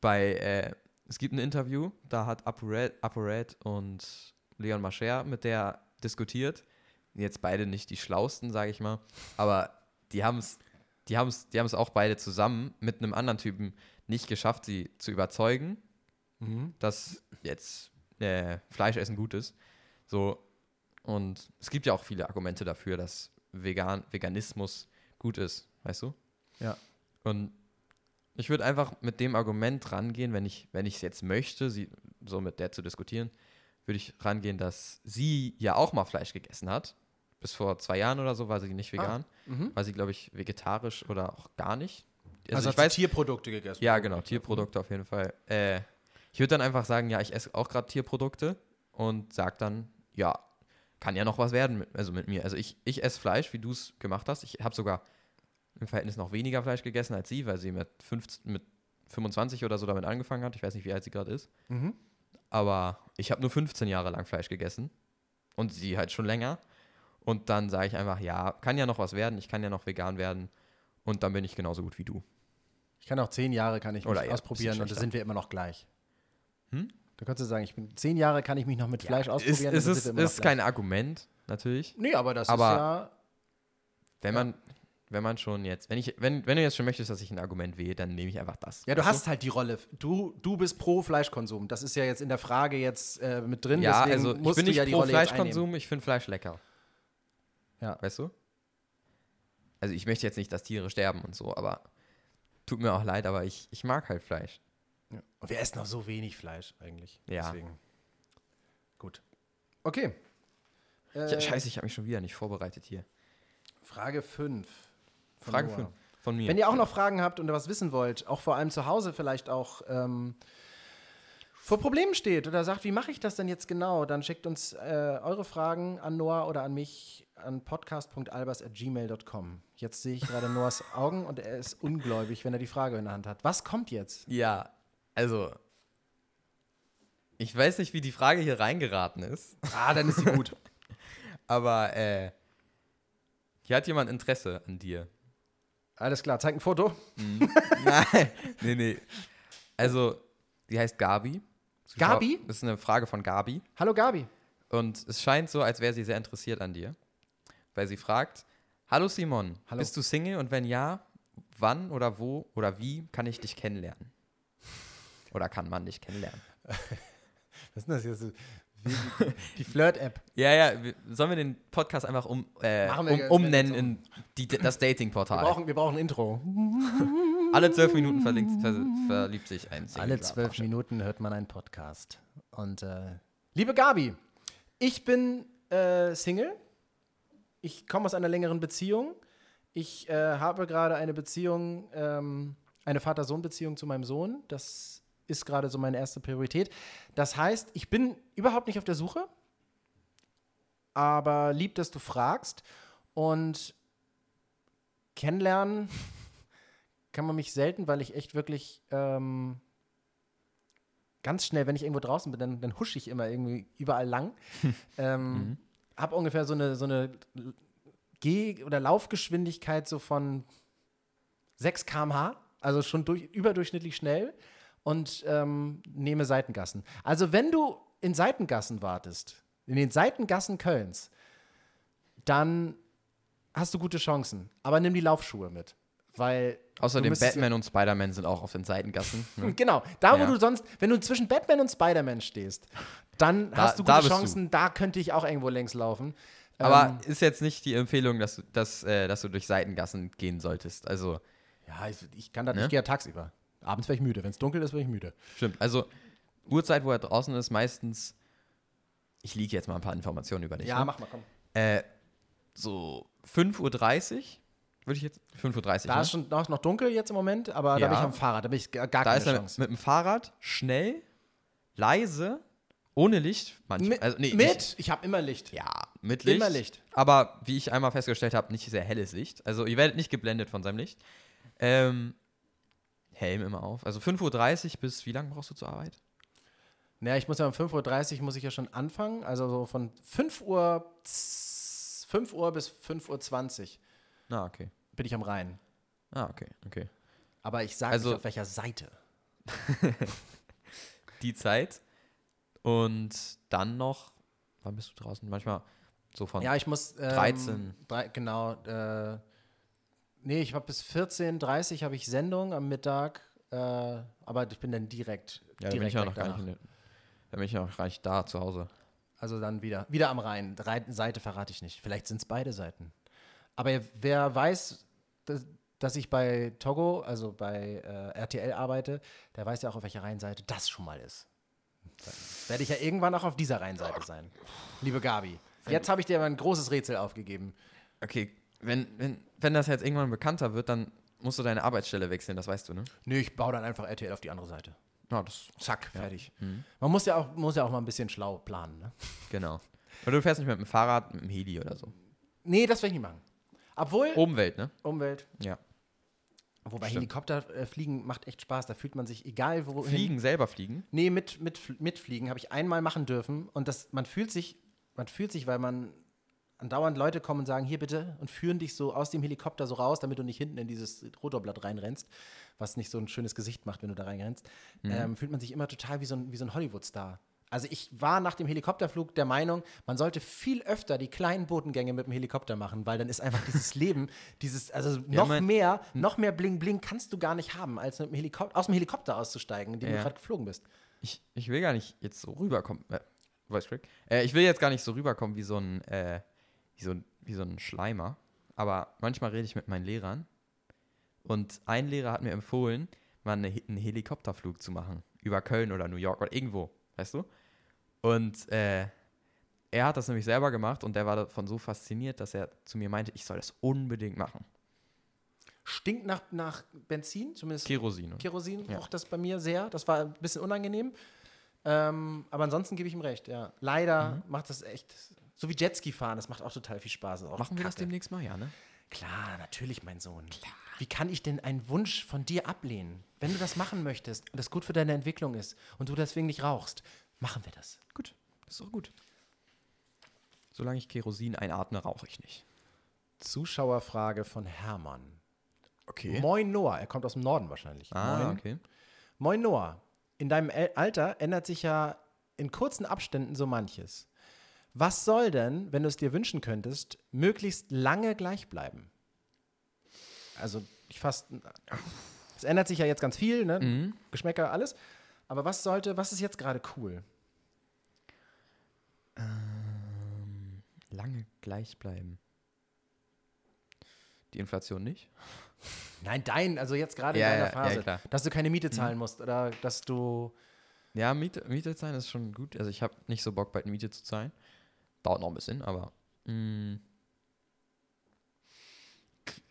B: Bei, äh, es gibt ein Interview, da hat ApoRed, und Leon Mascher mit der diskutiert. Jetzt beide nicht die schlausten, sage ich mal, aber die haben es die haben's, die haben's auch beide zusammen mit einem anderen Typen nicht geschafft, sie zu überzeugen,
A: Mhm.
B: dass jetzt äh, Fleischessen gut ist. So, und es gibt ja auch viele Argumente dafür, dass Vegan, Veganismus gut ist, weißt du?
A: Ja.
B: Und ich würde einfach mit dem Argument rangehen, wenn ich wenn ich es jetzt möchte, sie so mit der zu diskutieren, würde ich rangehen, dass sie ja auch mal Fleisch gegessen hat. Bis vor zwei Jahren oder so war sie nicht vegan.
A: Mhm.
B: War sie, glaube ich, vegetarisch oder auch gar nicht.
A: Also,
B: ich
A: hat sie
B: weiß,
A: Tierprodukte gegessen.
B: ja, genau, Tierprodukte auf jeden Fall. Äh, ich würde dann einfach sagen, ja, ich esse auch gerade Tierprodukte und sag dann, ja, kann ja noch was werden, mit, also mit mir. Also ich, ich esse Fleisch, wie du es gemacht hast. Ich habe sogar im Verhältnis noch weniger Fleisch gegessen als sie, weil sie mit, 15, mit 25 oder so damit angefangen hat. Ich weiß nicht, wie alt sie gerade ist.
A: Mhm.
B: Aber ich habe nur 15 Jahre lang Fleisch gegessen und sie halt schon länger. Und dann sage ich einfach, ja, kann ja noch was werden, ich kann ja noch vegan werden und dann bin ich genauso gut wie du.
A: Ich kann auch zehn Jahre kann ich mich
B: eher
A: ausprobieren und da sind wir immer noch gleich.
B: Hm?
A: Da kannst du sagen, ich bin zehn Jahre kann ich mich noch mit Fleisch ausprobieren.
B: Ist, ist, ist
A: gleich.
B: kein Argument, natürlich.
A: Nee, aber das
B: Aber-
A: ist ja.
B: Wenn
A: Ja.
B: Wenn man schon jetzt, wenn ich, wenn, wenn du jetzt schon möchtest, dass ich ein Argument wähle, dann nehme ich einfach das.
A: Ja, du hast halt die Rolle. Du, du bist pro Fleischkonsum. Das ist ja jetzt in der Frage jetzt äh, mit drin.
B: Ja,
A: deswegen
B: also ich bin
A: du
B: nicht
A: ja die
B: pro
A: Rolle
B: Fleischkonsum, ich finde Fleisch lecker.
A: Ja.
B: Weißt du? Also ich möchte jetzt nicht, dass Tiere sterben und so, aber tut mir auch leid, aber ich, ich mag halt Fleisch.
A: Ja. Und wir essen noch so wenig Fleisch eigentlich.
B: Ja.
A: Deswegen. Gut. Okay. Äh,
B: scheiße, ich habe mich schon wieder nicht vorbereitet hier.
A: Frage 5.
B: Frage 5 von mir.
A: Wenn ihr auch noch Fragen habt und was wissen wollt, auch vor allem zu Hause vielleicht auch ähm, vor Problemen steht oder sagt, wie mache ich das denn jetzt genau, dann schickt uns äh, eure Fragen an Noah oder an mich an podcast.albers.gmail.com. Jetzt sehe ich gerade Noahs Augen und er ist ungläubig, wenn er die Frage in der Hand hat. Was kommt jetzt?
B: Ja, also ich weiß nicht, wie die Frage hier reingeraten ist,
A: Ah, dann ist sie gut.
B: aber äh, hier hat jemand Interesse an dir.
A: Alles klar, zeig ein Foto.
B: Nein, nee, nee. Also, die heißt Gabi.
A: Gabi?
B: Das ist eine Frage von Gabi.
A: Hallo Gabi.
B: Und es scheint so, als wäre sie sehr interessiert an dir. Weil sie fragt: Hallo Simon,
A: Hallo.
B: bist du Single und wenn ja, wann oder wo oder wie kann ich dich kennenlernen? Oder kann man dich kennenlernen?
A: Was ist denn das jetzt? Die Flirt-App.
B: Ja, ja, wir, sollen wir den Podcast einfach um, äh,
A: wir
B: um, umnennen in die, das
A: Wir
B: Dating-Portal?
A: brauchen, wir brauchen ein Intro.
B: Alle zwölf Minuten verlinkt, ver, verliebt sich ein Single.
A: Alle zwölf Minuten hört man einen Podcast. Und äh, liebe Gabi, ich bin äh, Single. Ich komme aus einer längeren Beziehung. Ich äh, habe gerade eine Beziehung, ähm, eine Vater-Sohn-Beziehung zu meinem Sohn. Das ist gerade so meine erste Priorität. Das heißt, ich bin überhaupt nicht auf der Suche, aber lieb, dass du fragst. Und kennenlernen kann man mich selten, weil ich echt wirklich ähm, ganz schnell, wenn ich irgendwo draußen bin, dann, dann husche ich immer irgendwie überall lang. ähm, Hab ungefähr so eine, so eine Geh- oder Laufgeschwindigkeit so von 6 km/h, also schon durch, überdurchschnittlich schnell und ähm, nehme Seitengassen. Also wenn du in Seitengassen wartest, in den Seitengassen Kölns, dann hast du gute Chancen. Aber nimm die Laufschuhe mit. Weil. du
B: Außerdem Batman und Spider-Man sind auch auf den Seitengassen. Ne?
A: genau. Da, wo
B: Ja.
A: du sonst, wenn du zwischen Batman und Spider-Man stehst, dann
B: Da-
A: hast du
B: da
A: gute
B: du.
A: Chancen. Da könnte ich auch irgendwo längs laufen.
B: Aber
A: Ähm,
B: ist jetzt nicht die Empfehlung, dass du, dass, äh, dass du durch Seitengassen gehen solltest. Also,
A: ja, ich, ich kann das,
B: Ne?
A: ich gehe ja tagsüber. Abends wäre ich müde. Wenn es dunkel ist, wäre ich müde.
B: stimmt. Also, Uhrzeit, wo er draußen ist, meistens. Ich liege jetzt mal ein paar Informationen über dich.
A: Ja,
B: ne?
A: mach mal, komm.
B: Äh, so 5.30 Uhr, würde ich jetzt. 5.30 Uhr.
A: Da
B: ne?
A: ist schon noch, noch dunkel jetzt im Moment, aber da
B: Ja.
A: bin ich am Fahrrad. Da bin ich gar, gar
B: Da
A: keine
B: ist er
A: Chance.
B: mit, mit dem Fahrrad schnell, leise, ohne Licht. Manchmal.
A: mit?
B: also, nee,
A: mit?
B: Nicht,
A: Ich habe immer Licht.
B: ja, mit Licht.
A: Immer Licht.
B: Aber wie ich einmal festgestellt habe, nicht sehr helles Licht. Also ihr werdet nicht geblendet von seinem Licht. Ähm, Helm immer auf. Also 5.30 Uhr bis wie lange brauchst du zur Arbeit?
A: Naja, ich muss ja um 5.30 Uhr muss ich ja schon anfangen. Also so von 5 Uhr, 5 Uhr bis 5.20 Uhr
B: Ah, okay.
A: bin ich am Rhein.
B: Ah, okay, okay.
A: Aber ich sage
B: Also-
A: nicht, auf welcher Seite.
B: Die Zeit. Und dann noch, wann bist du draußen? Manchmal so von.
A: Ja, ich muss. Ähm,
B: 13.
A: Drei, genau. Äh, nee, ich habe bis 14.30 Uhr habe ich Sendung am Mittag. Äh, aber ich bin dann direkt.
B: ja, da bin
A: direkt
B: ich ja
A: weg
B: noch gar nicht,
A: danach.
B: in der, da bin ich ja noch gar nicht da zu Hause.
A: Also dann wieder. Wieder am Rhein. Rhein Seite verrate ich nicht. Vielleicht sind es beide Seiten. Aber wer weiß, dass, dass ich bei Togo, also bei äh, RTL arbeite, der weiß ja auch, auf welcher Rheinseite das schon mal ist. Dann werde ich ja irgendwann auch auf dieser Rheinseite sein. Liebe Gabi. Jetzt habe ich dir aber ein großes Rätsel aufgegeben.
B: Okay, wenn, wenn, wenn das jetzt irgendwann bekannter wird, dann musst du deine Arbeitsstelle wechseln, das weißt du, ne?
A: Nee, ich baue dann einfach RTL auf die andere Seite.
B: Ja, das,
A: Zack, fertig.
B: Mhm.
A: Man muss ja, auch, muss ja auch mal ein bisschen schlau planen. Ne?
B: genau. Oder du fährst nicht mit dem Fahrrad, mit dem Heli oder so.
A: Nee, das will ich nicht machen. Obwohl,
B: Umwelt, ne?
A: Umwelt.
B: Ja.
A: Wobei
B: Stimmt.
A: Helikopter äh, fliegen macht echt Spaß. Da fühlt man sich, egal wo.
B: Fliegen, selber fliegen.
A: Nee, mit, mit, mitfliegen habe ich einmal machen dürfen. Und das, man fühlt sich, man fühlt sich, weil man andauernd Leute kommen und sagen, hier bitte, und führen dich so aus dem Helikopter so raus, damit du nicht hinten in dieses Rotorblatt reinrennst, was nicht so ein schönes Gesicht macht, wenn du da reinrennst, ähm, fühlt man sich immer total wie so ein, wie so ein Hollywood-Star. Also ich war nach dem Helikopterflug der Meinung, man sollte viel öfter die kleinen Botengänge mit dem Helikopter machen, weil dann ist einfach dieses Leben, dieses, also noch
B: mein-
A: mehr, noch mehr Bling Bling kannst du gar nicht haben, als mit dem Helikopter, aus dem Helikopter auszusteigen, in dem du
B: Ja.
A: gerade geflogen bist.
B: Ich, ich will gar nicht jetzt so rüberkommen. Äh, Voice Crack. Äh, ich will jetzt gar nicht so rüberkommen wie so ein, äh, wie so ein, wie so ein Schleimer. Aber manchmal rede ich mit meinen Lehrern. Und ein Lehrer hat mir empfohlen, mal eine, einen Helikopterflug zu machen. Über Köln oder New York oder irgendwo. Weißt du? Und äh, er hat das nämlich selber gemacht und der war davon so fasziniert, dass er zu mir meinte, ich soll das unbedingt machen.
A: Stinkt nach, nach Benzin, zumindest
B: Kerosin. und-
A: Kerosin
B: Ja.
A: auch das bei mir sehr. Das war ein bisschen unangenehm. Ähm, aber ansonsten gebe ich ihm recht, ja. Leider
B: Mhm.
A: macht das echt, so wie Jetski fahren, das macht auch total viel Spaß. Auch
B: Machen wir das
A: Kacke.
B: demnächst mal, ja, ne?
A: Klar, natürlich, mein Sohn. Wie kann ich denn einen Wunsch von dir ablehnen? Wenn du das machen möchtest und das gut für deine Entwicklung ist und du deswegen nicht rauchst, machen wir das.
B: Gut, das ist auch gut. Solange ich Kerosin einatme, rauche ich nicht.
A: Zuschauerfrage von Hermann.
B: Okay.
A: Moin Noah, er kommt aus dem Norden wahrscheinlich.
B: Ah,
A: Moin.
B: okay.
A: Moin Noah, in deinem Alter ändert sich ja in kurzen Abständen so manches. Was soll denn, wenn du es dir wünschen könntest, möglichst lange gleich bleiben? Also, ich fast. Es ändert sich ja jetzt ganz viel, ne?
B: Mhm.
A: Geschmäcker, alles. Aber was sollte, was ist jetzt gerade cool?
B: Lange gleich bleiben. Die Inflation nicht?
A: Nein, dein, also jetzt gerade
B: Ja,
A: in deiner
B: ja, ja,
A: Phase.
B: klar.
A: dass du keine Miete zahlen musst oder dass du.
B: Ja, Miete, Miete zahlen ist schon gut. Also ich habe nicht so Bock, bald Miete zu zahlen. Dauert noch ein bisschen, aber mh,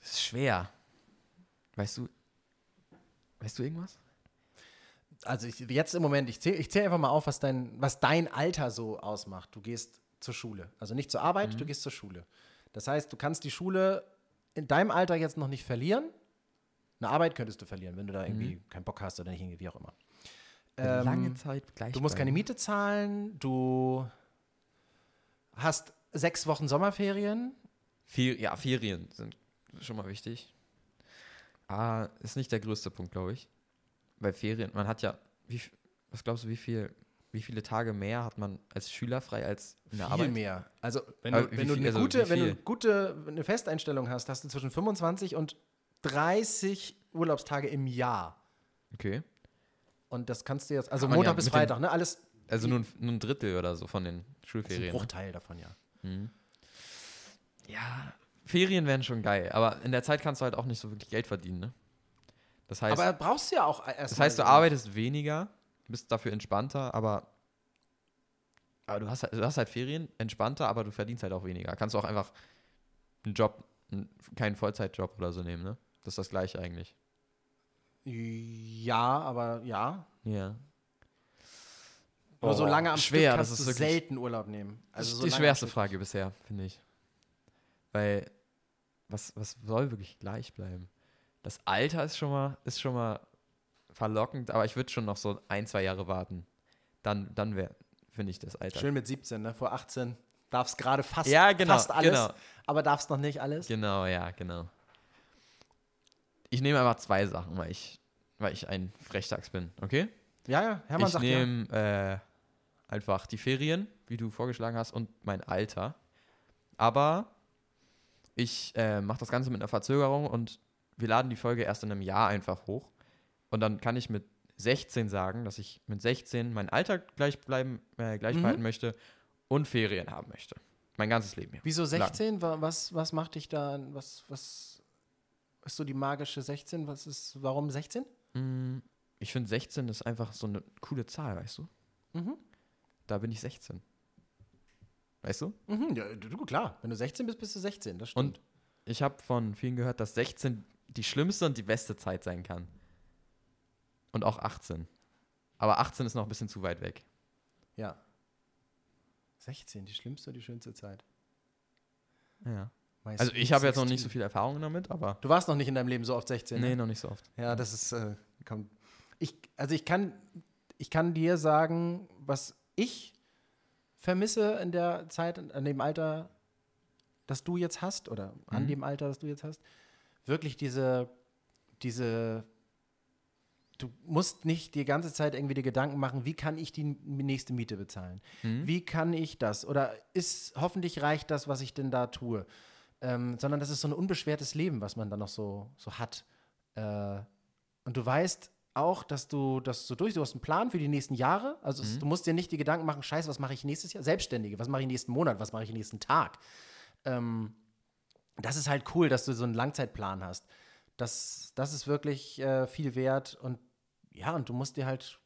B: ist schwer. Weißt du, weißt du irgendwas?
A: Also ich, jetzt im Moment, ich zähle ich zähl einfach mal auf, was dein, was dein Alter so ausmacht. Du gehst zur Schule. Also nicht zur Arbeit,
B: Mhm.
A: du gehst zur Schule. Das heißt, du kannst die Schule in deinem Alter jetzt noch nicht verlieren. Eine Arbeit könntest du verlieren, wenn du da irgendwie keinen Bock hast oder nicht irgendwie, wie auch immer. Ähm,
B: lange Zeit gleich.
A: Du musst keine. Miete zahlen, du hast sechs Wochen Sommerferien.
B: Fer ja, Ferien sind schon mal wichtig. Ah, ist nicht der größte Punkt, glaube ich. Bei Ferien, man hat ja, wie, was glaubst du, wie viel, wie viele Tage mehr hat man als Schüler frei als in der
A: Viel
B: Arbeit?
A: mehr. Also, wenn du, wenn du
B: viel-
A: eine
B: also
A: gute, wenn du gute eine Festeinstellung hast, hast du zwischen 25 und 30 Urlaubstage im Jahr.
B: Okay.
A: Und das kannst du jetzt, also Montag
B: ja
A: bis Freitag, ne? Alles
B: Also nur ein, nur ein Drittel oder so von den
A: ist ein
B: Schulferien. ne?
A: Bruchteil davon, ja.
B: Ja, Ferien wären schon geil, aber in der Zeit kannst du halt auch nicht so wirklich Geld verdienen, ne? Das heißt,
A: Aber brauchst du ja auch erst
B: das heißt, du arbeitest weniger, bist dafür entspannter, aber, aber du, hast halt, du hast halt Ferien, entspannter, aber du verdienst halt auch weniger. Kannst du auch einfach einen Job, einen, keinen Vollzeitjob oder so nehmen, ne? Das ist das gleiche eigentlich.
A: Ja, aber ja.
B: Ja.
A: Nur so lange am
B: schwer,
A: Stück
B: das
A: kannst
B: ist
A: du selten Urlaub nehmen.
B: Das
A: Also
B: ist
A: so
B: die schwerste. Frage bisher, finde ich. Weil, was, was soll wirklich gleich bleiben? Das Alter ist schon mal, ist schon mal verlockend, aber ich würde schon noch so ein, zwei Jahre warten. Dann, dann wäre, finde ich, das Alter.
A: Schön mit 17, ne? Vor 18 darfst gerade fast,
B: Ja, genau,
A: fast alles,
B: genau.
A: aber darfst noch nicht alles.
B: Genau, ja, genau. Ich nehme einfach zwei Sachen, weil ich, weil ich ein Frechdachs bin, okay?
A: Ja, ja, Hermann
B: ich
A: sagt ja.
B: nehme äh, einfach die Ferien, wie du vorgeschlagen hast, und mein Alter. Aber ich äh, mache das Ganze mit einer Verzögerung und wir laden die Folge erst in einem Jahr einfach hoch. Und dann kann ich mit 16 sagen, dass ich mit 16 mein Alter gleich, bleiben, äh, gleich
A: Mhm.
B: behalten möchte und Ferien haben möchte. Mein ganzes Leben hier.
A: Wieso 16? Wa- Was, was macht dich da, was, was ist so die magische 16? Was ist, warum 16?
B: Mm, Ich finde 16 ist einfach so eine coole Zahl, weißt du?
A: Mhm.
B: Da bin ich 16. Weißt du?
A: Mhm, ja, du, klar. Wenn du 16 bist, bist du 16, das stimmt.
B: Und ich habe von vielen gehört, dass 16 die schlimmste und die beste Zeit sein kann. Und auch 18. Aber 18 ist noch ein bisschen zu weit weg.
A: ja. 16, die schlimmste und die schönste Zeit.
B: Ja.
A: Meist
B: Also ich habe jetzt noch nicht so
A: 16.
B: viel Erfahrung damit, aber
A: Du warst noch nicht in deinem Leben so oft 16.
B: nee,
A: ne?
B: noch nicht so oft.
A: Ja, das ist, äh, komm. Ich, also ich kann, ich kann dir sagen, was ich vermisse in der Zeit, an dem Alter, das du jetzt hast, oder an
B: Mhm.
A: dem Alter, das du jetzt hast, wirklich diese, diese, du musst nicht die ganze Zeit irgendwie die Gedanken machen, wie kann ich die nächste Miete bezahlen?
B: Mhm.
A: Wie kann ich das? Oder ist, hoffentlich reicht das, was ich denn da tue? Ähm, sondern das ist so ein unbeschwertes Leben, was man dann noch so, so hat. Äh, und du weißt auch, dass du das so durch, du hast einen Plan für die nächsten Jahre. Also es, du musst dir nicht die Gedanken machen, scheiße, was mache ich nächstes Jahr? Selbstständige, was mache ich nächsten Monat, was mache ich nächsten Tag? Ähm, das ist halt cool, dass du so einen Langzeitplan hast. Das, das ist wirklich äh, viel wert und ja, und du musst dir halt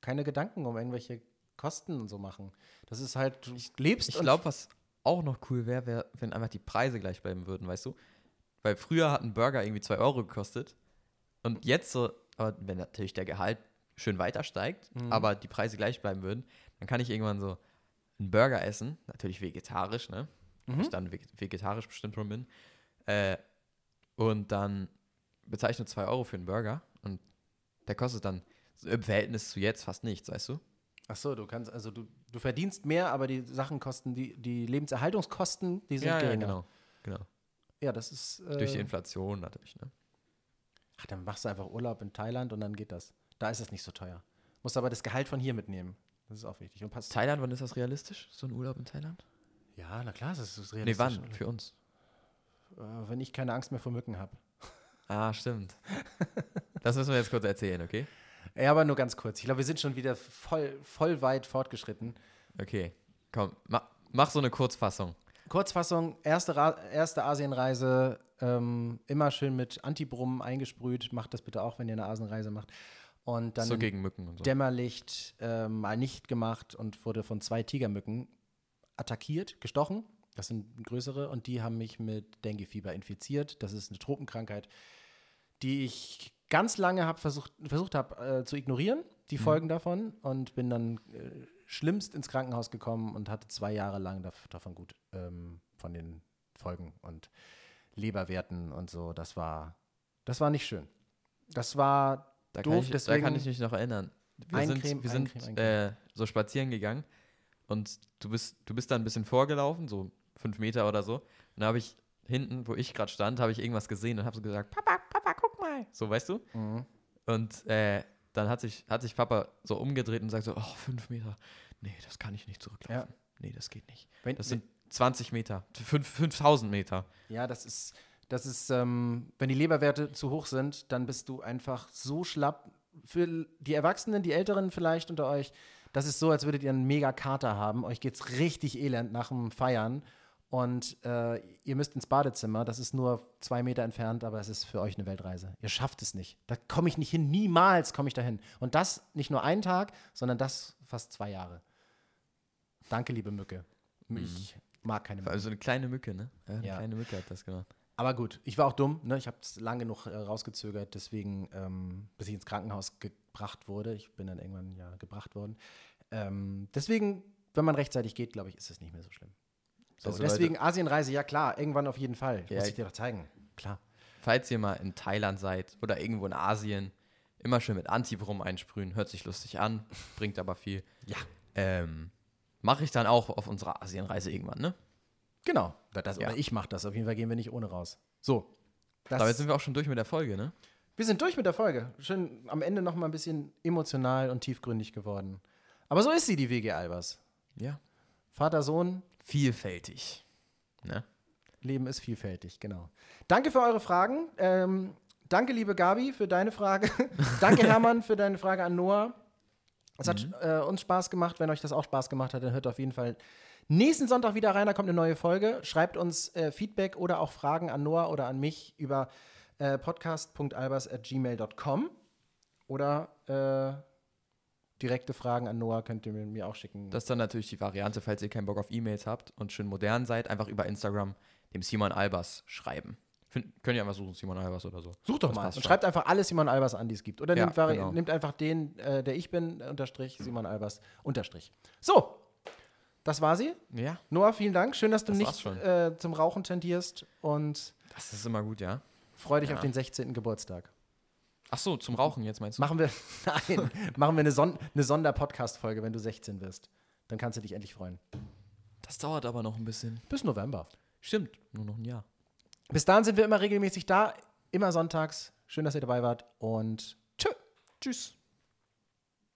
A: keine Gedanken um irgendwelche Kosten und so machen. Das ist halt, du lebst
B: Ich glaube, was auch noch cool wäre, wär, wenn einfach die Preise gleich bleiben würden, weißt du? Weil früher hat ein Burger irgendwie 2 Euro gekostet. Und jetzt so, aber wenn natürlich der Gehalt schön weiter steigt,
A: Mhm.
B: aber die Preise gleich bleiben würden, dann kann ich irgendwann so einen Burger essen, natürlich vegetarisch, ne? Weil Ich dann veg- vegetarisch bestimmt schon bin. Äh, und dann bezahle ich nur 2 Euro für einen Burger und der kostet dann im Verhältnis zu jetzt fast nichts, weißt du?
A: Ach so, du kannst, also du, du verdienst mehr, aber die Sachen kosten, die, die Lebenserhaltungskosten, die sind
B: ja,
A: geringer.
B: genau. genau.
A: Ja, das ist. Äh,
B: Durch die Inflation natürlich, ne?
A: Ach, dann machst du einfach Urlaub in Thailand und dann geht das. Da ist es nicht so teuer. Musst aber das Gehalt von hier mitnehmen. Das ist auch wichtig. Und passt.
B: Thailand, wann ist das realistisch? So ein Urlaub in Thailand?
A: Ja, na klar, das ist
B: Nee,
A: realistisch.
B: wann? Für uns.
A: Äh, wenn ich keine Angst mehr vor Mücken habe.
B: Ah, stimmt. das müssen wir jetzt kurz erzählen, okay?
A: Ja, aber nur ganz kurz. Ich glaube, wir sind schon wieder voll, voll weit fortgeschritten.
B: Okay. Komm, mach, mach so eine Kurzfassung.
A: Kurzfassung, erste, Ra erste Asienreise, ähm, immer schön mit Antibrummen eingesprüht. Macht das bitte auch, wenn ihr eine Asienreise macht. Und dann
B: so gegen Mücken und so.
A: Dämmerlicht äh, mal nicht gemacht und wurde von zwei Tigermücken attackiert, gestochen. Das sind größere und die haben mich mit Denguefieber infiziert. Das ist eine Tropenkrankheit, die ich ganz lange hab versucht, versucht habe äh, zu ignorieren, die Folgen davon, und bin dann äh, schlimmst ins Krankenhaus gekommen und hatte zwei Jahre lang dav davon gut ähm, von den Folgen und Leberwerten und so. Das war Das war nicht schön. Das war
B: Da kann,
A: doof,
B: ich, da
A: deswegen
B: kann ich mich noch erinnern. Wir sind, wir sind
A: eincremen,
B: äh, so spazieren gegangen und du bist, du bist da ein bisschen vorgelaufen, so fünf Meter oder so. Und da habe ich hinten, wo ich gerade stand, habe ich irgendwas gesehen und habe so gesagt, Papa, Papa, guck mal. So, weißt du?
A: Mhm.
B: Und äh, dann hat sich, hat sich Papa so umgedreht und sagt so, oh, fünf Meter. Nee, das kann ich nicht zurücklaufen. Nee, das geht nicht.
A: Wenn,
B: Das sind 20 Meter, fünf- 5000 Meter.
A: Ja, das ist, das ist, ähm, wenn die Leberwerte zu hoch sind, dann bist du einfach so schlapp. Für die Erwachsenen, die Älteren vielleicht unter euch, das ist so, als würdet ihr einen mega Kater haben. Euch geht's richtig elend nach dem Feiern. Und äh, ihr müsst ins Badezimmer. Das ist nur zwei Meter entfernt, aber es ist für euch eine Weltreise. Ihr schafft es nicht. Da komme ich nicht hin. Niemals komme ich dahin. Und das nicht nur einen Tag, sondern das fast zwei Jahre. Danke, liebe Mücke. Ich mag keine Mücke.
B: Also eine kleine Mücke, ne? Ja, eine
A: Ja.
B: kleine Mücke hat das gemacht.
A: Aber gut, ich war auch dumm. Ne? Ich habe es lang genug äh, rausgezögert, deswegen, ähm, bis ich ins Krankenhaus gebracht wurde. Ich bin dann irgendwann ja gebracht worden. Ähm, deswegen, wenn man rechtzeitig geht, glaube ich, ist es nicht mehr so schlimm. So,
B: Also,
A: deswegen Asienreise, ja klar, irgendwann auf jeden Fall.
B: Ja,
A: Muss ich dir doch zeigen. Klar.
B: Falls ihr mal in Thailand seid oder irgendwo in Asien, immer schön mit Antibrum einsprühen. Hört sich lustig an, bringt aber viel.
A: Ja.
B: Ähm, Mache ich dann auch auf unserer Asienreise irgendwann, ne?
A: Genau. Das,
B: Ja.
A: Oder ich mache das. Auf jeden Fall gehen wir nicht ohne raus. So.
B: Damit sind wir auch schon durch mit der Folge, ne?
A: wir sind durch mit der Folge. Schön am Ende noch mal ein bisschen emotional und tiefgründig geworden. Aber so ist sie, die WG Albers.
B: Ja.
A: Vater, Sohn,
B: Vielfältig. Ne?
A: Leben ist vielfältig, genau. Danke für eure Fragen. Ähm, danke, liebe Gabi, für deine Frage. danke, Hermann, für deine Frage an Noah. Es hat äh, uns Spaß gemacht. Wenn euch das auch Spaß gemacht hat, dann hört auf jeden Fall nächsten Sonntag wieder rein. Da kommt eine neue Folge. Schreibt uns äh, Feedback oder auch Fragen an Noah oder an mich über äh, podcast.albers.gmail.com oder äh, direkte Fragen an Noah könnt ihr mir auch schicken.
B: Das ist dann natürlich die Variante, falls ihr keinen Bock auf E-Mails habt und schön modern seid, einfach über Instagram dem Simon Albers schreiben. Find, könnt ihr einfach suchen, Simon Albers oder so.
A: Sucht doch
B: Das
A: mal. Und schreibt einfach alle Simon Albers an, die es gibt. Oder
B: Ja,
A: nimmt, vari-
B: genau.
A: nimmt einfach den, äh, der ich bin, unterstrich, Simon Albers, unterstrich. So, das war sie.
B: Ja,
A: Noah, vielen Dank. Schön, dass du
B: Das
A: nicht äh, zum Rauchen tendierst und
B: das ist immer gut, ja.
A: freu dich
B: Ja.
A: auf den 16. Geburtstag.
B: Ach so, zum Rauchen jetzt meinst du?
A: Machen wir, nein, machen wir eine, Son eine Sonder-Podcast-Folge, wenn du 16 wirst. Dann kannst du dich endlich freuen.
B: Das dauert aber noch ein bisschen.
A: Bis November.
B: Stimmt, nur noch ein Jahr.
A: Bis dahin sind wir immer regelmäßig da, immer sonntags. Schön, dass ihr dabei wart und tschö. Tschüss.